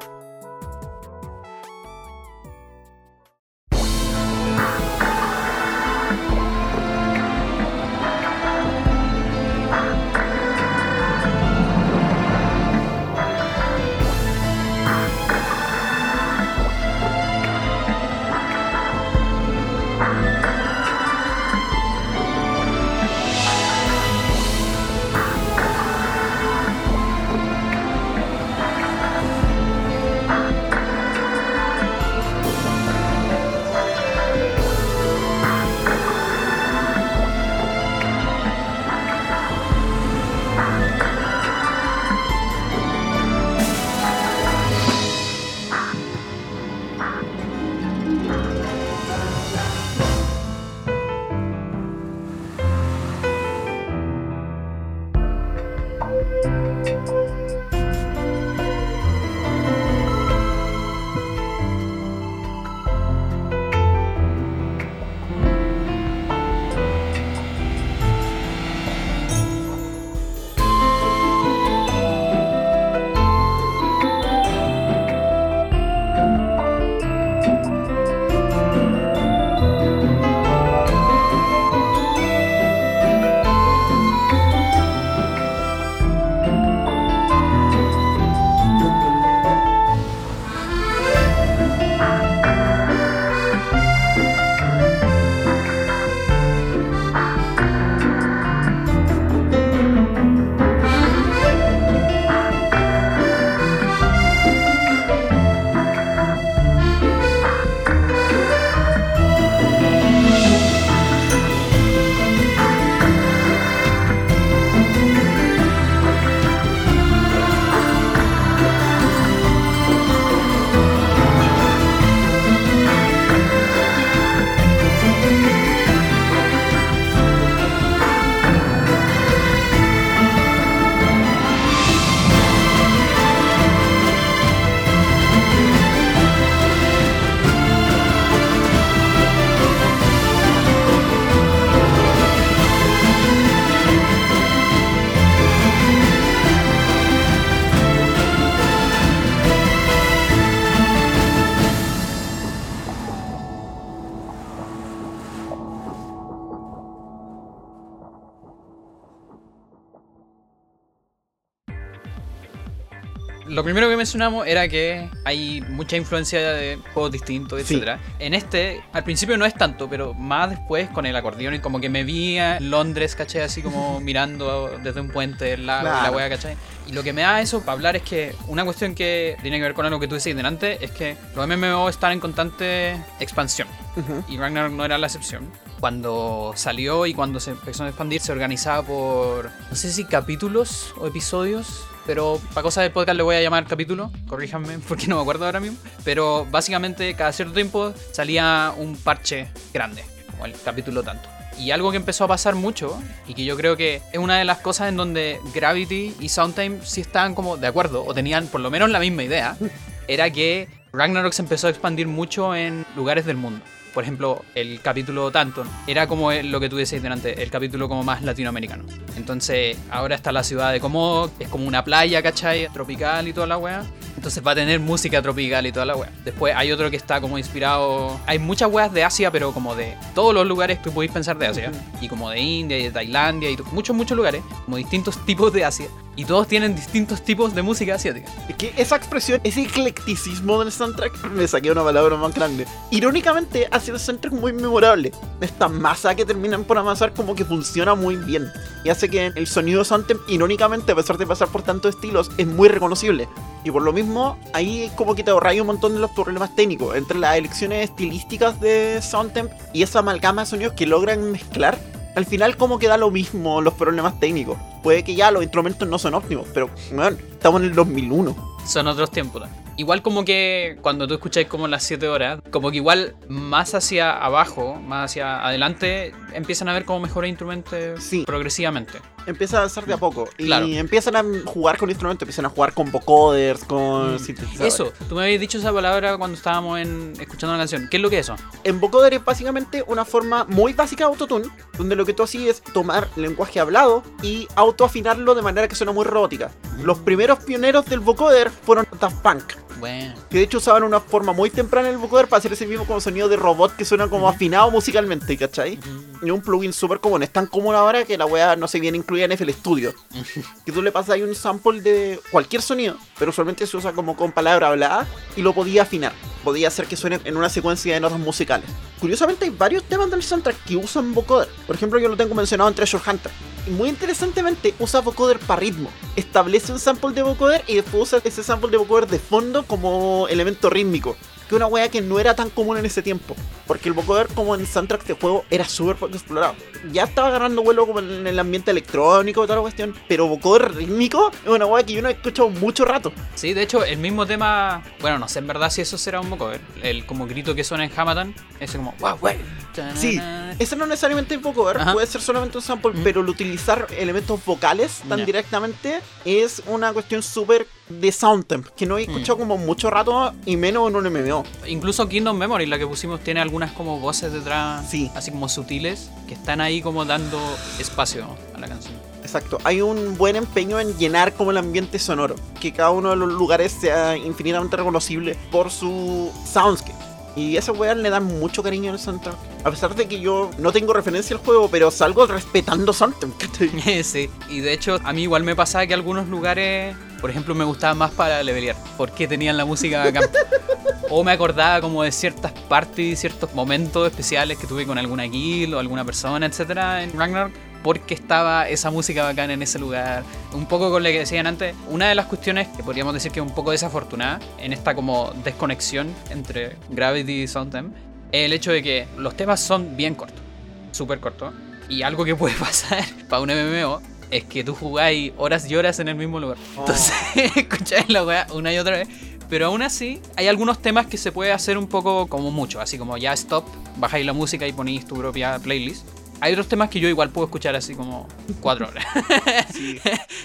Primero que mencionamos era que hay mucha influencia de juegos distintos, Sí. etcétera. En este, al principio no es tanto, pero más después con el acordeón y como que me vi en Londres, ¿cachai? Así como mirando desde un puente el lago, Claro. la wea, ¿cachai? Y lo que me da eso para hablar es que una cuestión que tiene que ver con algo que tú decías delante es que los MMO están en constante expansión Ujú. y Ragnarok no era la excepción. Cuando salió y cuando se empezó a expandir, se organizaba por, no sé si capítulos o episodios, pero para cosas del podcast le voy a llamar capítulo, corríjanme porque no me acuerdo ahora mismo. Pero básicamente cada cierto tiempo salía un parche grande, como el capítulo tanto. Y algo que empezó a pasar mucho, y que yo creo que es una de las cosas en donde Gravity y Soundtime sí estaban como de acuerdo, o tenían por lo menos la misma idea, era que Ragnarok se empezó a expandir mucho en lugares del mundo. Por ejemplo, el capítulo Tanton era como el- lo que tú decías delante, el capítulo como más latinoamericano. Entonces, ahora está la ciudad de Komodo, es como una playa, ¿cachai? Tropical y toda la wea. Entonces va a tener música tropical y toda la wea. Después hay otro que está como inspirado. Hay muchas weas de Asia, pero como de todos los lugares que podéis pensar de Asia. Y como de India y de Tailandia y muchos, muchos lugares. Como distintos tipos de Asia. Y todos tienen distintos tipos de música asiática. Es que esa expresión, ese eclecticismo del soundtrack, me saqué una palabra más grande. Irónicamente, hace el soundtrack muy memorable. Esta masa que terminan por amasar como que funciona muy bien. Y hace que el sonido Soundtemp, irónicamente, a pesar de pasar por tantos estilos, es muy reconocible. Y por lo mismo, ahí como que te ahorráis un montón de los problemas técnicos. Entre las elecciones estilísticas de Soundtemp y esa amalgama de sonidos que logran mezclar, al final como que da lo mismo los problemas técnicos. Puede que ya los instrumentos no son óptimos, pero bueno, estamos en el 2001. Son otros tiempos. Igual como que cuando tú escucháis como las 7 horas, como que igual más hacia abajo, más hacia adelante, empiezan a ver como mejores instrumentos Sí. progresivamente. Empieza a avanzar de a poco. Y Claro. empiezan a jugar con instrumentos, empiezan a jugar con vocoders, con Mm. sintetizadores. Eso, tú me habías dicho esa palabra cuando estábamos en, escuchando la canción. ¿Qué es lo que es eso? En vocoder es básicamente una forma muy básica de autotune, donde lo que tú hacías es tomar lenguaje hablado y autoafinarlo de manera que suena muy robótica. Los primeros pioneros del vocoder fueron Daft Punk. Bueno, Que de hecho usaban una forma muy temprana el vocoder para hacer ese mismo como sonido de robot que suena como afinado musicalmente, ¿cachai? Y un plugin súper común. Es tan común ahora que la wea no se viene incluida en FL Studio. que tú le pasas ahí un sample de cualquier sonido, pero usualmente se usa como con palabra hablada y lo podía afinar. Podía hacer que suene en una secuencia de notas musicales. Curiosamente hay varios temas del soundtrack que usan vocoder. Por ejemplo, yo lo tengo mencionado en Treasure Hunter. Muy interesantemente usa vocoder para ritmo. Establece un sample de vocoder y después usa ese sample de vocoder de fondo como elemento rítmico. Que una wea que no era tan común en ese tiempo. Porque el vocoder como en soundtrack de juego era súper poco explorado. Ya estaba agarrando vuelo como en el ambiente electrónico y toda la cuestión. Pero vocoder rítmico es una wea que yo no he escuchado mucho rato. sí, de hecho, el mismo tema. Bueno, no sé en verdad si eso será un vocoder. El como grito que suena en Hamatan, ese como. ¡Wow, wey! Sí, Eso no necesariamente es vocoder, Ajá. puede ser solamente un sample, Mm. pero el utilizar elementos vocales tan directamente es una cuestión súper de soundtemp, que no he Mm. escuchado como mucho rato y menos en un MMO. Incluso Kingdom Memory, la que pusimos, tiene algunas como voces detrás, Sí. así como sutiles, que están ahí como dando espacio a la canción. Exacto, hay un buen empeño en llenar como el ambiente sonoro, que cada uno de los lugares sea infinitamente reconocible por su soundscape. Y esas weas le dan mucho cariño al soundtrack. A pesar de que yo no tengo referencia al juego, pero salgo respetando soundtrack. ¿cachai? sí, y de hecho a mí igual me pasaba que algunos lugares, por ejemplo, me gustaban más para levelear, porque tenían la música bacán. O me acordaba como de ciertas partes y ciertos momentos especiales que tuve con alguna guild o alguna persona, etcétera, en Ragnarok, porque estaba esa música bacana en ese lugar. Un poco con lo que decían antes, una de las cuestiones que podríamos decir que es un poco desafortunada en esta como desconexión entre Gravity y Soundtime, es el hecho de que los temas son bien cortos, súper cortos, y algo que puede pasar para un MMO es que tú jugáis horas y horas en el mismo lugar. Entonces, escucháis la weá una y otra vez. Pero aún así, hay algunos temas que se puede hacer un poco como mucho, así como ya stop, bajáis la música y ponéis tu propia playlist. Hay otros temas que yo igual puedo escuchar así como cuatro horas. Sí.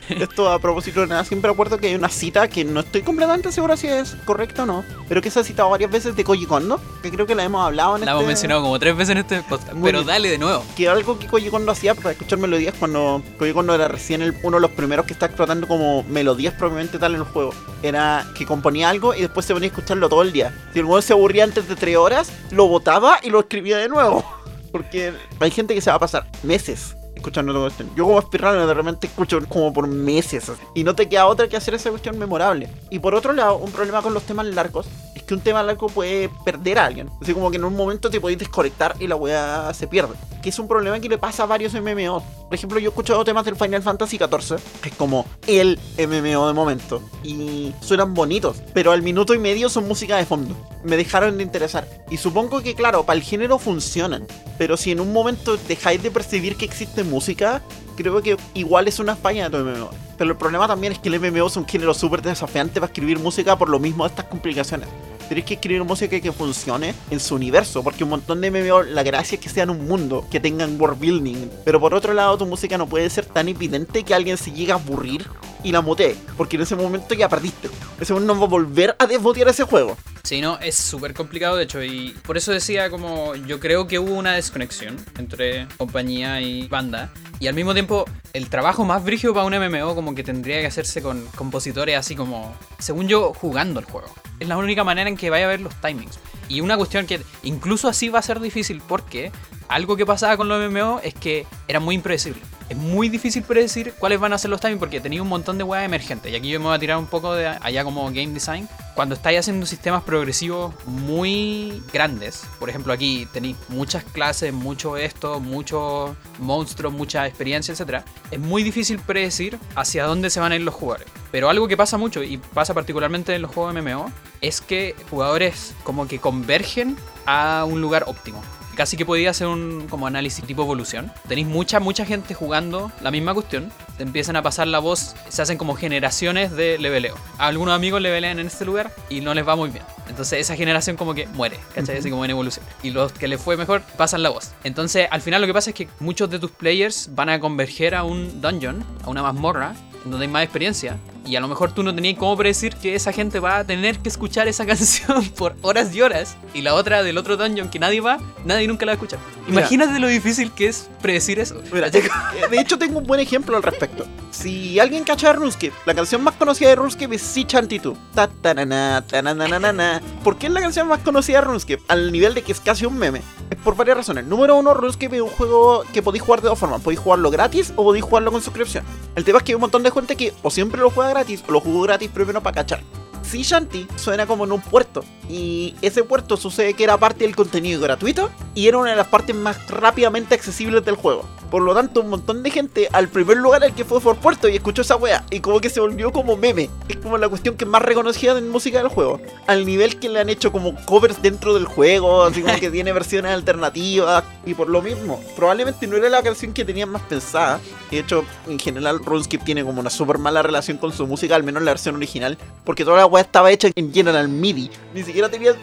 Esto a propósito de nada, siempre acuerdo que hay una cita que no estoy completamente seguro si es correcta o no, pero que se ha citado varias veces de Koji Kondo, que creo que la hemos hablado en La hemos este- mencionado como tres veces en este podcast. Muy Pero bien. dale de nuevo. Que algo que Koji Kondo hacía para escuchar melodías cuando Koji Kondo era recién el- uno de los primeros que está explotando como melodías propiamente tal en el juego. Era que componía algo y después se ponía a escucharlo todo el día. Si el juego se aburría antes de tres horas, lo botaba y lo escribía de nuevo. Porque hay gente que se va a pasar meses escuchando toda cuestión. Yo como speedrunner de repente escucho como por meses así, y no te queda otra que hacer esa cuestión memorable. Y por otro lado, un problema con los temas largos es que un tema largo puede perder a alguien. Así como que en un momento te podéis desconectar y la weá se pierde. Que es un problema que le pasa a varios MMOs. Por ejemplo, yo he escuchado temas del Final Fantasy XIV, que es como el MMO de momento. Y suenan bonitos, pero al minuto y medio son música de fondo. Me dejaron de interesar. Y supongo que, claro, para el género funcionan. Pero si en un momento dejáis de percibir que existe música, creo que igual es una falla de tu MMO. Pero el problema también es que el MMO es un género súper desafiante para escribir música por lo mismo de estas complicaciones. Tenéis que escribir música que funcione en su universo, porque un montón de MMO, la gracia es que sean un mundo, que tengan world building. Pero por otro lado, tu música no puede ser tan evidente que alguien se llegue a aburrir y la mutee, porque en ese momento ya perdiste. Ese no va a volver a desbotear ese juego. Sí, no, es súper complicado de hecho y por eso decía como yo creo que hubo una desconexión entre compañía y banda y al mismo tiempo el trabajo más brígido para un MMO como que tendría que hacerse con compositores así como, según yo, jugando el juego. Es la única manera en que vaya a ver los timings. Y una cuestión que incluso así va a ser difícil porque algo que pasaba con los MMO es que era muy impredecible. Es muy difícil predecir cuáles van a ser los timings porque tenía un montón de weas emergentes. Y aquí yo me voy a tirar un poco de allá como game design. Cuando estáis haciendo sistemas progresivos muy grandes, por ejemplo aquí tenéis muchas clases, mucho esto, muchos monstruos, mucha experiencia, etc. Es muy difícil predecir hacia dónde se van a ir los jugadores. Pero algo que pasa mucho y pasa particularmente en los juegos MMO es que jugadores como que convergen a un lugar óptimo casi que podía hacer un como análisis tipo evolución. Tenéis mucha, mucha gente jugando la misma cuestión. Te empiezan a pasar la voz, se hacen como generaciones de leveleo. Algunos amigos levelean en este lugar y no les va muy bien. Entonces esa generación como que muere, ¿cachai? Así como en evolución. Y los que les fue mejor pasan la voz. Entonces al final lo que pasa es que muchos de tus players van a converger a un dungeon, a una mazmorra, donde hay más experiencia. Y a lo mejor tú no tenías cómo predecir que esa gente va a tener que escuchar esa canción por horas y horas. Y la otra del otro dungeon que nadie va, nadie nunca la va a escuchar. Imagínate lo difícil que es predecir eso. Mira, de hecho tengo un buen ejemplo al respecto. Si alguien cacha a Runescape, la canción más conocida de Runescape es Si Chantitu. Ta -ta -na ¿Por qué es la canción más conocida de Runescape? Al nivel de que es casi un meme. Es por varias razones. Número uno, Runescape es un juego que podéis jugar de dos formas. Podéis jugarlo gratis o podéis jugarlo con suscripción. El tema es que hay un montón de gente que o siempre lo juega gratis o lo jugó gratis primero para cachar. Si Shanti suena como en un puerto y ese puerto sucede que era parte del contenido gratuito y era una de las partes más rápidamente accesibles del juego. Por lo tanto, un montón de gente al primer lugar al que fue por puerto y escuchó esa wea y como que se volvió como meme. Es como la cuestión que es más reconocida en música del juego. Al nivel que le han hecho como covers dentro del juego, así como que tiene versiones alternativas y por lo mismo. Probablemente no era la canción que tenían más pensada. De hecho, en general, RuneScape tiene como una súper mala relación con su música, al menos la versión original, porque toda la wea estaba hecha en General MIDI. Ni siquiera tenía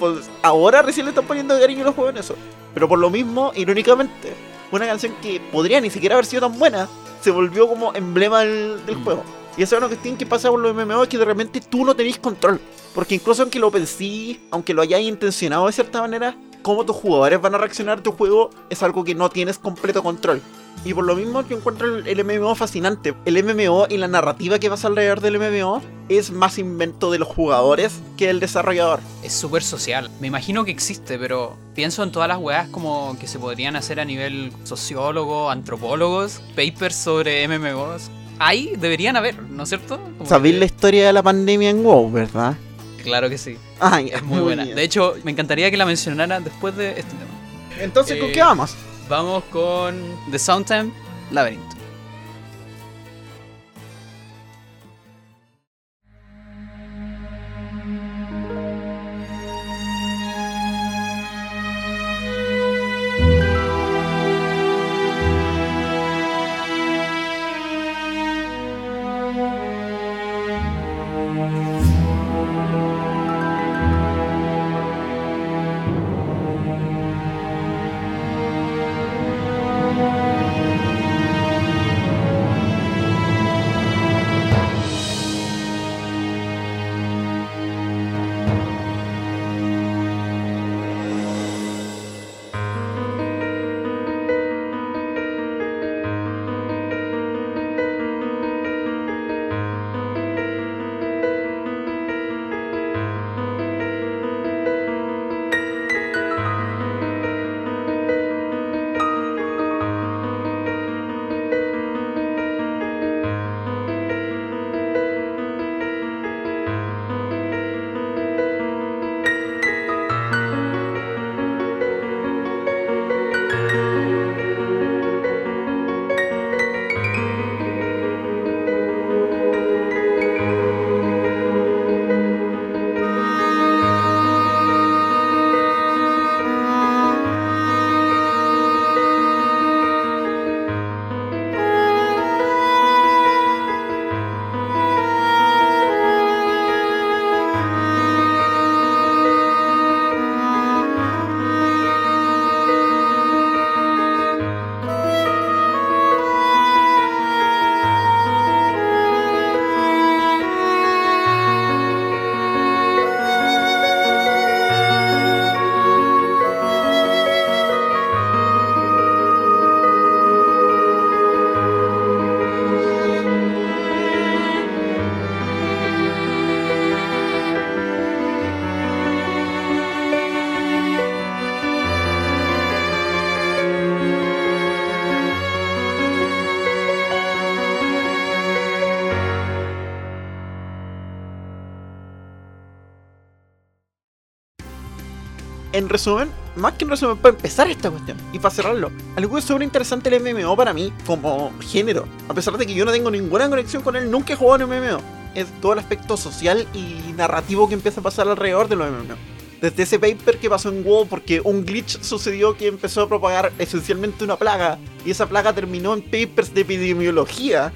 pues ahora recién le están poniendo cariño a los juegos en eso. Pero por lo mismo, irónicamente, una canción que podría ni siquiera haber sido tan buena, se volvió como emblema del, del juego. Y eso es una cuestión que pasa con los MMO, es que de repente tú no tenés control. Porque incluso aunque lo pensé, aunque lo hayáis intencionado de cierta manera, cómo tus jugadores van a reaccionar a tu juego es algo que no tienes completo control. Y por lo mismo yo encuentro el, MMO fascinante. El MMO y la narrativa que pasa alrededor del MMO es más invento de los jugadores que el desarrollador. Es súper social. Me imagino que existe, pero pienso en todas las weas como que se podrían hacer a nivel sociólogo, antropólogos, papers sobre MMOs. Ahí deberían haber, ¿no es cierto? Sabéis la historia de la pandemia en WoW, ¿verdad? Claro que sí. Ay, es muy, buena. De hecho, me encantaría que la mencionara después de este tema. Entonces, ¿con eh, qué vamos? Vamos con The Soundtime Labyrinth. Resumen, más que en resumen, para empezar esta cuestión y para cerrarlo, algo es súper interesante el MMO para mí como género, a pesar de que yo no tengo ninguna conexión con él, nunca he jugado en MMO, es todo el aspecto social y narrativo que empieza a pasar alrededor de los MMO. Desde ese paper que pasó en WoW, porque un glitch sucedió que empezó a propagar esencialmente una plaga, y esa plaga terminó en papers de epidemiología.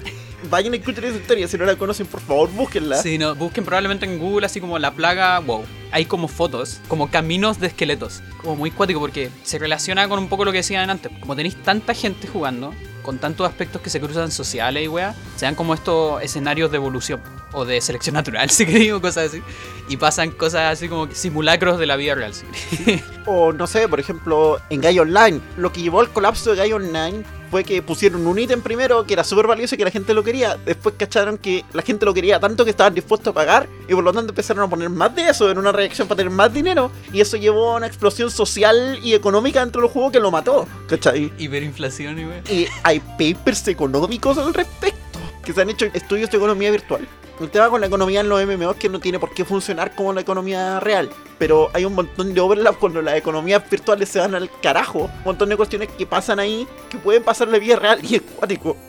Vayan a escuchar esa historia, si no la conocen, por favor, búsquenla. Sí, no, busquen probablemente en Google así como la plaga wow. Hay como fotos, como caminos de esqueletos. Como muy cuático porque se relaciona con un poco lo que decían antes. Como tenéis tanta gente jugando, con tantos aspectos que se cruzan sociales y weá, se dan como estos escenarios de evolución. O de selección natural, si queréis, o cosas así. Y pasan cosas así como simulacros de la vida real, si. O no sé, por ejemplo, en Gaia Online, lo que llevó al colapso de Gaia Online fue que pusieron un ítem primero que era súper valioso y que la gente lo quería. Después cacharon que la gente lo quería tanto que estaban dispuestos a pagar y por lo tanto empezaron a poner más de eso en una reacción para tener más dinero. Y eso llevó a una explosión social y económica dentro del juego que lo mató. ¿Cachai? Hiperinflación y weá. Y hay papers económicos al respecto, que se han hecho estudios de economía virtual. El tema con la economía en los MMO es que no tiene por qué funcionar como la economía real. Pero hay un montón de overlap cuando las economías virtuales se van al carajo. Un montón de cuestiones que pasan ahí que pueden pasar en la vida real y es.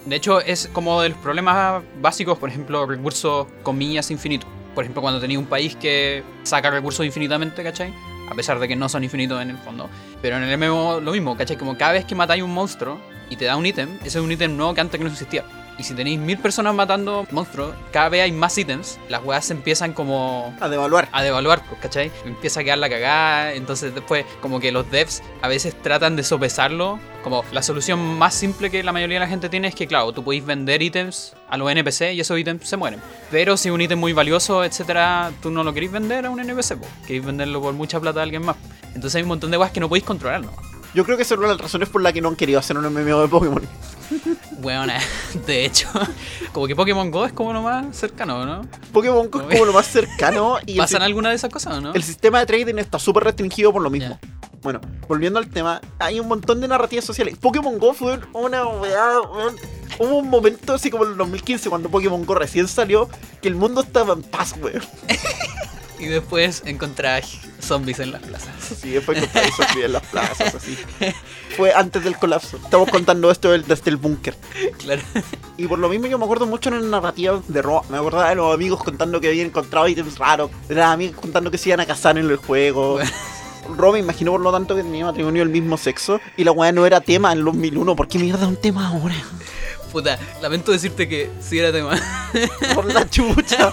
De hecho, es como de los problemas básicos, por ejemplo, recursos comillas infinitos. Por ejemplo, cuando tenéis un país que saca recursos infinitamente, ¿cachai? A pesar de que no son infinitos en el fondo. Pero en el MMO lo mismo, ¿cachai? Como cada vez que matáis un monstruo y te da un ítem, ese es un ítem nuevo que antes no existía. Y si tenéis mil personas matando monstruos, cada vez hay más ítems, las weas se empiezan como A devaluar. a devaluar, pues, ¿cachai? Empieza a quedar la cagada, entonces después como que los devs a veces tratan de sopesarlo, como la solución más simple que la mayoría de la gente tiene es que, claro, tú podéis vender ítems a los NPC y esos ítems se mueren. Pero si un ítem muy valioso, etcétera, tú no lo queréis vender a un NPC, pues, queréis venderlo por mucha plata a alguien más. Entonces hay un montón de weas que no podéis controlar, ¿no? Yo creo que esa es una de las razones por las que no han querido hacer un MMO de Pokémon. Bueno, de hecho, como que Pokémon Go es como lo más cercano, ¿no? Pokémon Go es como lo más cercano y ¿Pasan alguna de esas cosas o no? el sistema de trading está súper restringido por lo mismo. Bueno, volviendo al tema, hay un montón de narrativas sociales. Pokémon Go fue una weá. Hubo un momento así como en el 2015 cuando Pokémon Go recién salió que el mundo estaba en paz, weón. Y después encontrar zombies en las plazas. Sí, después que eso en las plazas, así. Fue antes del colapso. Estamos contando esto desde el búnker. Claro. Y por lo mismo yo me acuerdo mucho en la narrativa de Ro. Me acordaba de los amigos contando que habían encontrado ítems raros. De los amigos contando que se iban a casar en el juego. Ro me imagino por lo tanto que tenía matrimonio del mismo sexo. Y la weá no era tema en el 2001. ¿Por qué mierda un tema ahora? Puta, lamento decirte que sí era tema. Por la chucha.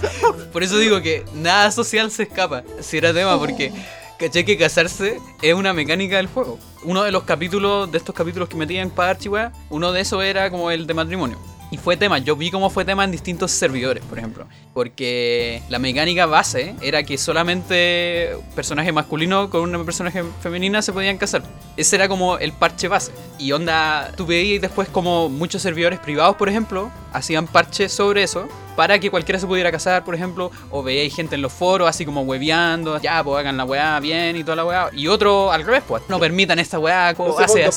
Por eso digo que nada social se escapa. Si era tema, porque caché que casarse es una mecánica del juego. Uno de los capítulos, de estos capítulos que metían para Archie, uno de esos era como el de matrimonio. Y fue tema, yo vi cómo fue tema en distintos servidores, por ejemplo. Porque la mecánica base era que solamente personaje masculino con una personaje femenina se podían casar. Ese era como el parche base. Y onda, tú veías después como muchos servidores privados, por ejemplo, hacían parches sobre eso para que cualquiera se pudiera casar, por ejemplo, o veíais gente en los foros así como hueveando, ya, pues hagan la weá bien y toda la weá. Y otro al revés, pues, no permitan esta weá, como hace.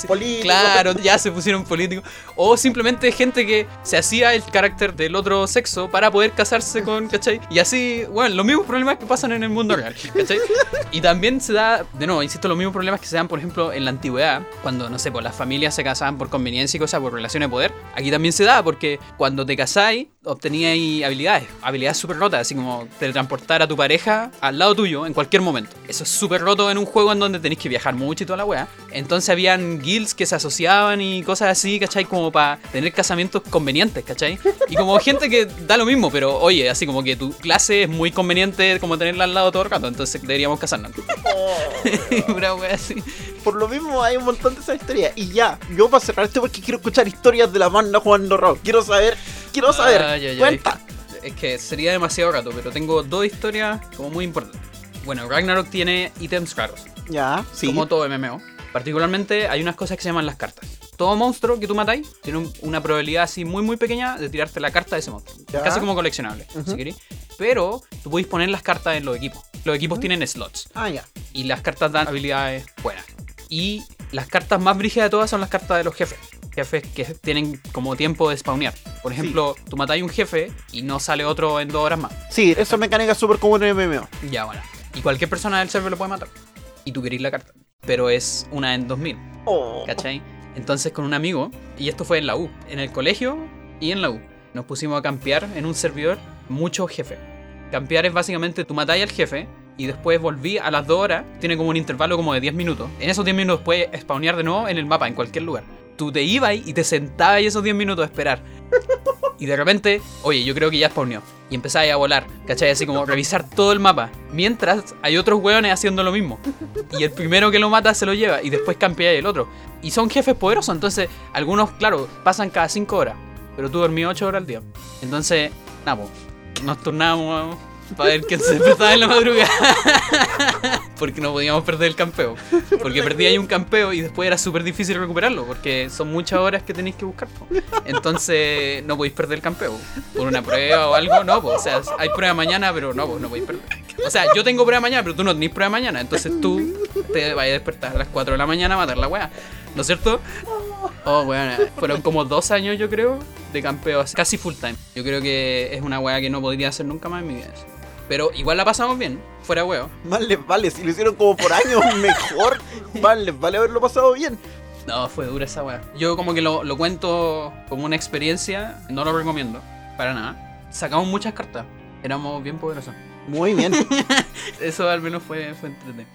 Claro, ya se pusieron políticos. O simplemente gente que se hacía el carácter del otro sexo para poder casarse con, ¿cachai? Y así, bueno, los mismos problemas que pasan en el mundo real, ¿cachai? Y también se da, de nuevo, insisto, los mismos problemas que se dan, por ejemplo, en la antigüedad, cuando, no sé, pues las familias se casaban por conveniencia y cosas, por relaciones de poder. Aquí también se da, porque cuando te casáis, obteníais habilidades, habilidades súper rotas, así como teletransportar a tu pareja al lado tuyo en cualquier momento. Eso es súper roto en un juego en donde tenéis que viajar mucho y toda la weá. Entonces habían guilds que se asociaban y cosas así, ¿cachai? Como para tener casamientos convenientes, ¿cachai? Y como gente que da lo mismo, pero oye, así como que tu clase es muy conveniente como tenerla al lado todo el rato, entonces deberíamos casarnos. Una weá así. Por lo mismo hay un montón de esas historias. Y ya, yo para cerrar esto porque quiero escuchar historias de la banda jugando rock. Quiero saber, quiero saber. Ay, ay, ay. Cuenta. Es que sería demasiado rato, pero tengo dos historias como muy importantes. Bueno, Ragnarok tiene ítems raros, Ya, sí. como todo MMO. Particularmente hay unas cosas que se llaman las cartas. Todo monstruo que tú matáis tiene un- una probabilidad así muy muy pequeña de tirarte la carta de ese monstruo. Ya. Casi como coleccionable, Ujú. si queréis. Pero tú podéis poner las cartas en los equipos. Los equipos tienen slots Ah, ya. y las cartas dan habilidades buenas. Y las cartas más brígidas de todas son las cartas de los jefes. Jefes que tienen como tiempo de spawnear. Por ejemplo, tú matáis un jefe y no sale otro en dos horas más. Sí, esa mecánica es súper común en MMO. Ya, bueno. Y cualquier persona del server lo puede matar. y tú querís la carta. Pero es una en 2000, Oh. ¿cachai? Entonces con un amigo, y esto fue en la U, en el colegio y en la U, nos pusimos a campear en un servidor muchos jefes. Campear es básicamente tú matáis al jefe y después volví a las 2 horas, tiene como un intervalo como de 10 minutos. En esos 10 minutos puedes spawnear de nuevo en el mapa, en cualquier lugar. Tú te ibas y te sentabas esos 10 minutos a esperar. Y de repente, oye, yo creo que ya spawneó. Y empezáis a volar, ¿cachai? Así como revisar todo el mapa. Mientras hay otros hueones haciendo lo mismo. Y el primero que lo mata se lo lleva y después campea el otro. Y son jefes poderosos, entonces algunos, claro, pasan cada 5 horas. Pero tú dormís 8 horas al día. Entonces, nada, po, nos turnamos para ver quién se despertaba en la madrugada. porque no podíamos perder el campeo. Porque perdí ahí un campeo y después era súper difícil recuperarlo. Porque son muchas horas que tenéis que buscar. Entonces no podéis perder el campeo. Por una prueba o algo, no. po. O sea, hay prueba mañana, pero no, po, no podéis perder. O sea, yo tengo prueba mañana, pero tú no tenés prueba mañana. Entonces tú te vas a despertar a las 4 de la mañana a matar la wea. ¿No es cierto? Oh, bueno, fueron como dos años, yo creo, de campeo, casi full time. Yo creo que es una wea que no podría hacer nunca más en mi vida. Pero igual la pasamos bien, fuera huevo. Más les vale, si lo hicieron como por años, mejor. Más les vale haberlo pasado bien. No, fue dura esa wea. Yo como que lo, lo cuento como una experiencia, no lo recomiendo, para nada. Sacamos muchas cartas, éramos bien poderosos. Muy bien. Eso al menos fue, fue entretenido.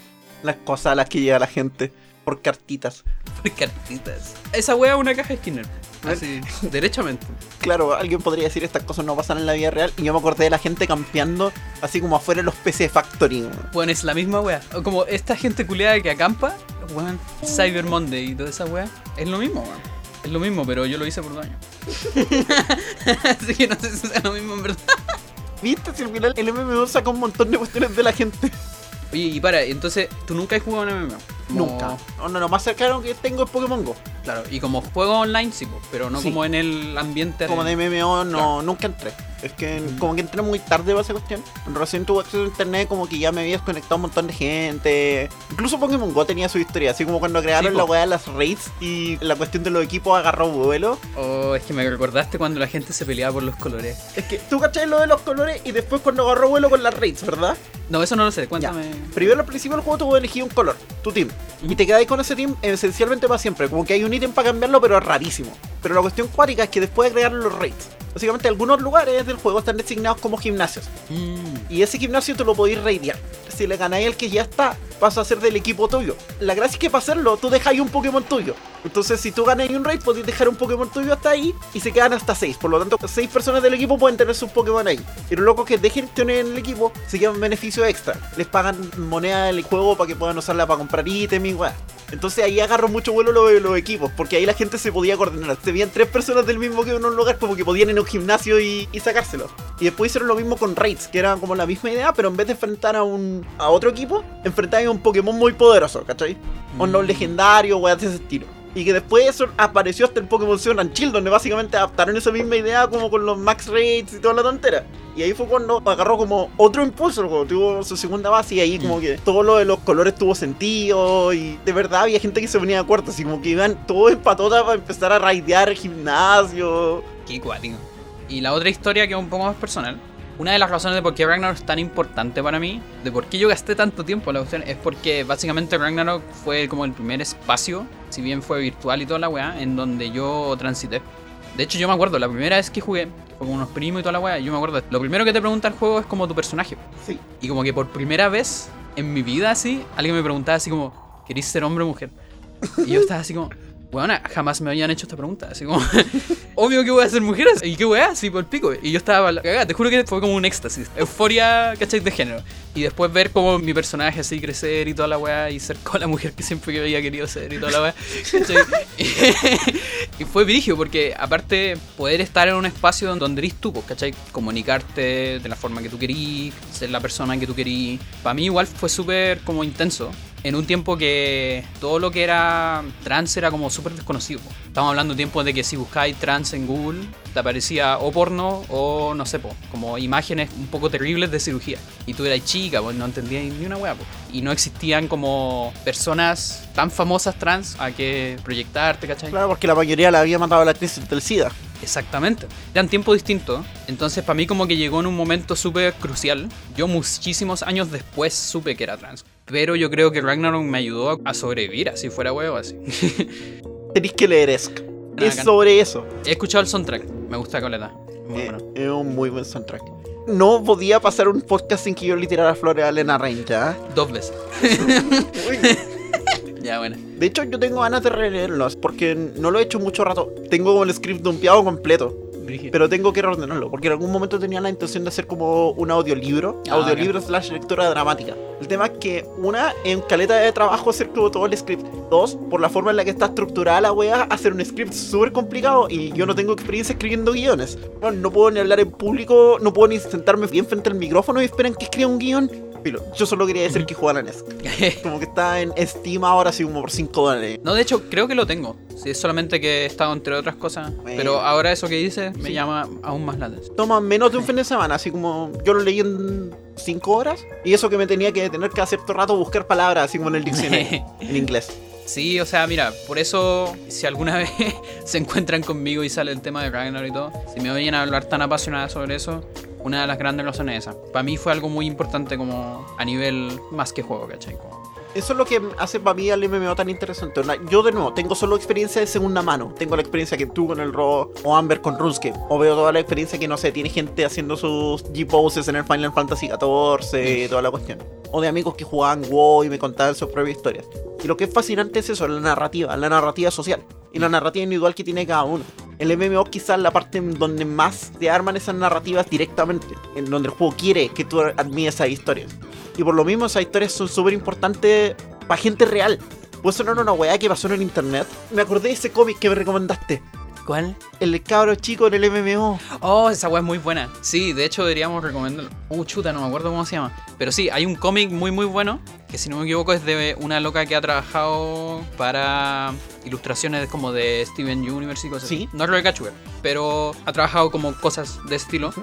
Las cosas a las que llega la gente por cartitas. Por cartitas. Esa wea es una caja Skinner. Así, derechamente. Claro, alguien podría decir estas cosas no pasan en la vida real. Y yo me acordé de la gente campeando así como afuera de los PC Factory. weón. Bueno, es la misma wea. O Como esta gente culiada que acampa, weón, Cyber Monday y toda esa wea, es lo mismo, weón. Es lo mismo, pero yo lo hice por daño. Así que no sé si es lo mismo en verdad. ¿Viste? Si al final el MMO saca un montón de cuestiones de la gente. Oye, y para, entonces, ¿tú nunca has jugado un MMO? Nunca. No, no, lo más cercano que tengo es Pokémon Go. Claro, y como juego online, sí, pero no Sí. como en el ambiente. Como de MMO no, Claro. nunca entré. Es que Mm. como que entré muy tarde para esa cuestión. Recién tuve acceso a internet, como que ya me había desconectado un montón de gente. Incluso Pokémon Go tenía su historia, así como cuando crearon Sí, la weá de las raids y la cuestión de los equipos agarró vuelo. Oh, es que me recordaste cuando la gente se peleaba por los colores. Es que tú cachai lo de los colores y después cuando agarró vuelo con las raids, ¿verdad? No, eso no lo sé, cuéntame. Primero al principio del juego tú puedes elegir un color, tu team. Y te quedáis con ese team esencialmente para siempre. Como que hay un ítem para cambiarlo, pero es rarísimo. Pero la cuestión cuática es que después de crear los raids, básicamente algunos lugares del juego están designados como gimnasios. Mm. Y ese gimnasio tú lo podéis raidear. Si le ganáis al que ya está, vas a ser del equipo tuyo. La gracia es que para hacerlo, tú dejáis un Pokémon tuyo. Entonces, si tú ganas un raid, podéis dejar un Pokémon tuyo hasta ahí y se quedan hasta 6. Por lo tanto, 6 personas del equipo pueden tener sus Pokémon ahí. Y los locos que dejen tener en el equipo se llevan beneficio extra. Les pagan moneda del juego para que puedan usarla para comprar ítems y weá. Entonces ahí agarró mucho vuelo los, los equipos, porque ahí la gente se podía coordinar. Se veían tres personas del mismo que en un lugar, como que podían ir a un gimnasio y, y sacárselo. Y después hicieron lo mismo con raids, que era como la misma idea, pero en vez de enfrentar a un a otro equipo, enfrentaban a un Pokémon muy poderoso, ¿cachai? Mm. legendario, weá de ese estilo. Y que después eso apareció hasta el Pokémon Sword and Shield, donde básicamente adaptaron esa misma idea como con los Max Raids y toda la tontera. Y ahí fue cuando agarró como otro impulso el juego, tuvo su segunda base y ahí como que todo lo de los colores tuvo sentido y de verdad había gente que se venía de acuerdo, así como que iban todos en patota para empezar a raidear el gimnasio. Qué cuático. Y la otra historia que es un poco más personal. Una de las razones de por qué Ragnarok es tan importante para mí, de por qué yo gasté tanto tiempo en la cuestión, es porque básicamente Ragnarok fue como el primer espacio, si bien fue virtual y toda la weá, en donde yo transité. De hecho, yo me acuerdo, la primera vez que jugué, fue con unos primos y toda la weá, y yo me acuerdo, lo primero que te pregunta el juego es como tu personaje. Sí. Y como que por primera vez en mi vida así, alguien me preguntaba así como, ¿querís ser hombre o mujer? Y yo estaba así como, bueno, jamás me habían hecho esta pregunta. Así como, obvio que voy a ser mujer. ¿Y qué weá? Así por el pico. Y yo estaba cagada. Te juro que fue como un éxtasis. Euforia, ¿cachai? De género. Y después ver como mi personaje así crecer y toda la weá. Y ser con la mujer que siempre había querido ser y toda la weá. y fue virigio porque aparte poder estar en un espacio donde eres tú, pues, ¿cachai? Comunicarte de la forma que tú querís, ser la persona que tú querís. Para mí igual fue súper como intenso. En un tiempo que todo lo que era trans era como súper desconocido. Estamos hablando de tiempos de que si buscáis trans en Google, te aparecía o porno o no sé, po, como imágenes un poco terribles de cirugía. Y tú eras chica, pues no entendías ni una hueá. Y no existían como personas tan famosas trans a que proyectarte, ¿cachai? Claro, porque la mayoría la había matado la crisis del SIDA. Exactamente. Eran tiempos distintos. Entonces, para mí, como que llegó en un momento súper crucial. Yo, muchísimos años después, supe que era trans. Pero yo creo que Ragnarok me ayudó a sobrevivir, así fuera huevo, así. Tenéis que leer Esk. Es sobre eso. He escuchado el soundtrack. Me gusta Coleta. Muy Eh, bueno. es un muy buen soundtrack. No podía pasar un podcast sin que yo le tirara flores a Lena Rain, ¿ya? Dos veces. Ya, bueno. De hecho, yo tengo ganas de releerlos porque no lo he hecho mucho rato. Tengo el script dumpeado completo, pero tengo que reordenarlo porque en algún momento tenía la intención de hacer como un audiolibro, Ah, audiolibro slash lectura dramática. El tema es que, una, en caleta de trabajo hacer como todo el script. Dos, por la forma en la que está estructurada la wea, hacer un script súper complicado y yo no tengo experiencia escribiendo guiones. Bueno, no puedo ni hablar en público, no puedo ni sentarme bien frente al micrófono y esperan que escriba un guion. Yo solo quería decir que jugaran Esk. Como que está en Steam ahora así como por 5 dólares. No, de hecho, creo que lo tengo. Sí, es solamente que he estado entre otras cosas. Bueno. Pero ahora eso que dices me Sí. llama aún más la atención. Toma menos de un fin de semana, así como yo lo leí en 5 horas. Y eso que me tenía que tener que hacer todo el rato buscar palabras, así como en el diccionario, en inglés. Sí, o sea, mira, por eso, si alguna vez se encuentran conmigo y sale el tema de Ragnar y todo, si me oyen hablar tan apasionada sobre eso, una de las grandes razones es esa. Para mí fue algo muy importante como a nivel más que juego, ¿cachai? Como- Eso es lo que hace para mí al MMO tan interesante. Yo, de nuevo, tengo solo experiencia de segunda mano. Tengo la experiencia que tú con el RAW o Amber con RuneScape. O veo toda la experiencia que, no sé, tiene gente haciendo sus G-poses en el Final Fantasy XIV toda la cuestión. O de amigos que jugaban WoW y me contaban sus propias historias. Y lo que es fascinante es eso, la narrativa, la narrativa social. Y la narrativa individual que tiene cada uno. El MMO quizás la parte donde más te arman esas narrativas directamente. En donde el juego quiere que tú admires esas historias. Y por lo mismo esas historias son súper importantes para gente real. Puede sonar una weá que pasó en el internet. Me acordé de ese cómic que me recomendaste. ¿Cuál? El cabro chico en el MMO. Oh, esa weá es muy buena. Sí, de hecho deberíamos recomendarlo. Uh, chuta, no me acuerdo cómo se llama. Pero sí, hay un cómic muy muy bueno, que si no me equivoco es de una loca que ha trabajado para ilustraciones como de Steven Universe y cosas Sí. así. No es Rebecca Sugar, pero ha trabajado como cosas de estilo.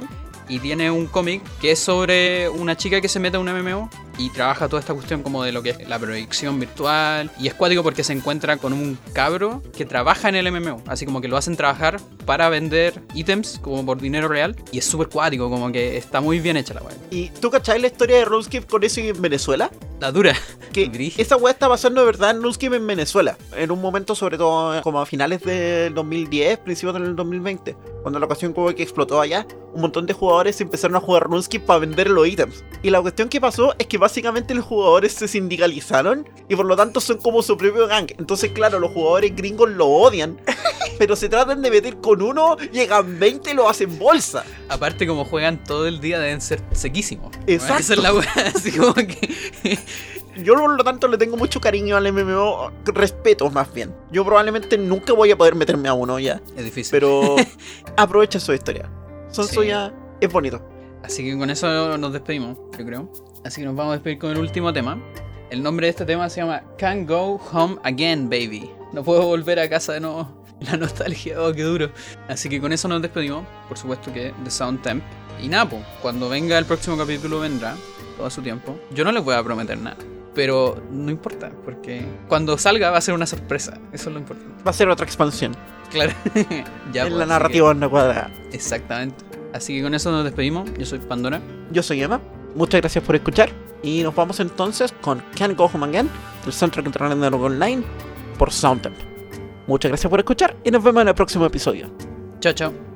Y tiene un cómic que es sobre una chica que se mete a un MMO y trabaja toda esta cuestión como de lo que es la proyección virtual. Y es cuático porque se encuentra con un cabro que trabaja en el MMO. Así como que lo hacen trabajar para vender ítems como por dinero real. Y es súper cuático, como que está muy bien hecha la weá. ¿Y tú cachai la historia de RuneScape con eso en Venezuela? La dura. Que esa weá está pasando de verdad en RuneScape en Venezuela. En un momento, sobre todo como a finales del 2010, principios del 2020. Cuando la ocasión como que explotó allá, un montón de jugadores empezaron a jugar RuneScape para vender los ítems. Y la cuestión que pasó es que básicamente los jugadores se sindicalizaron y por lo tanto son como su propio gang. Entonces, claro, los jugadores gringos lo odian. Pero se tratan de meter con uno, llegan 20 y lo hacen bolsa. Aparte, como juegan todo el día, deben ser sequísimos. Exacto. Esa es la weá. Así como que. Yo por lo tanto le tengo mucho cariño al MMO, respeto más bien. Yo probablemente nunca voy a poder meterme a uno ya, Es difícil. pero aprovecha su historia. Son Sí. suya, es bonito. Así que con eso nos despedimos, yo creo. Así que nos vamos a despedir con el último tema. El nombre de este tema se llama Can't Go Home Again, Baby. No puedo volver a casa de nuevo. La nostalgia, oh, qué duro. Así que con eso nos despedimos. Por supuesto que de Sound Temp. Y nada, po, cuando venga el próximo capítulo vendrá todo a su tiempo. Yo no les voy a prometer nada. Pero no importa, porque cuando salga va a ser una sorpresa. Eso es lo importante. Va a ser otra expansión Claro. ya, en pues, la narrativa cuadrada. que- exactamente. Así que con eso nos despedimos. Yo soy Pandora. Yo soy Emma, muchas gracias por escuchar y nos vamos entonces con Can't Go Home Again, el soundtrack de Ragnarok Online por Soundtemp. Muchas gracias por escuchar y nos vemos en el próximo episodio. Chao, chao.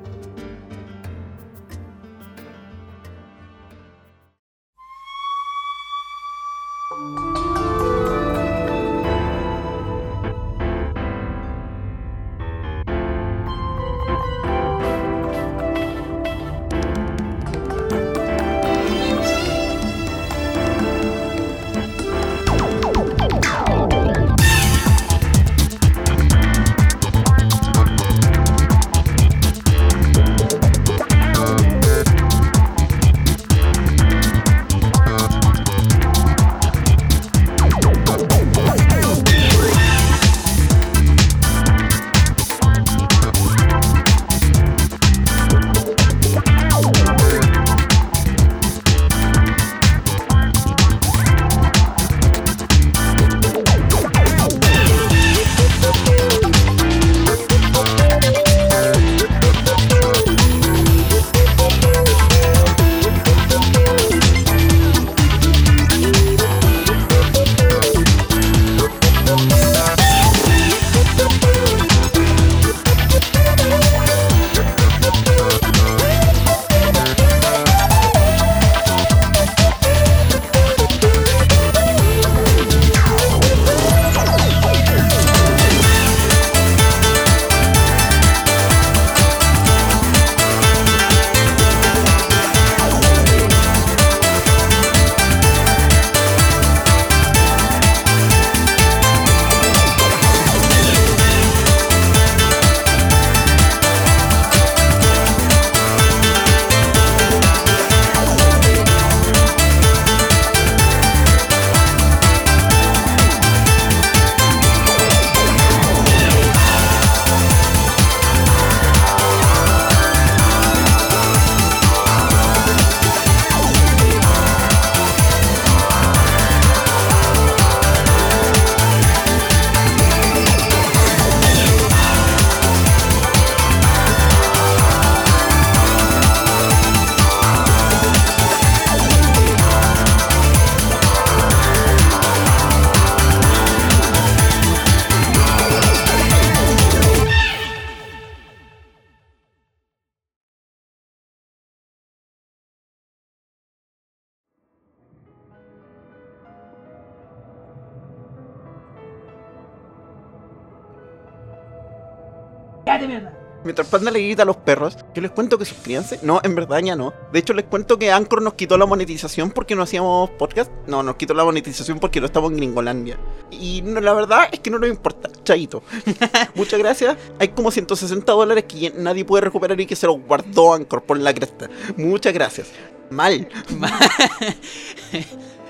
Mientras Panda le grita a los perros, yo les cuento que suscríbanse. No, en verdad ya no. De hecho, les cuento que Anchor nos quitó la monetización porque no hacíamos podcast. No, nos quitó la monetización porque no estamos en Gringolandia. Y no, la verdad es que no nos importa. Chaito. Muchas gracias. Hay como 160 dólares que nadie puede recuperar y que se los guardó Anchor por la cresta. Muchas gracias. Mal.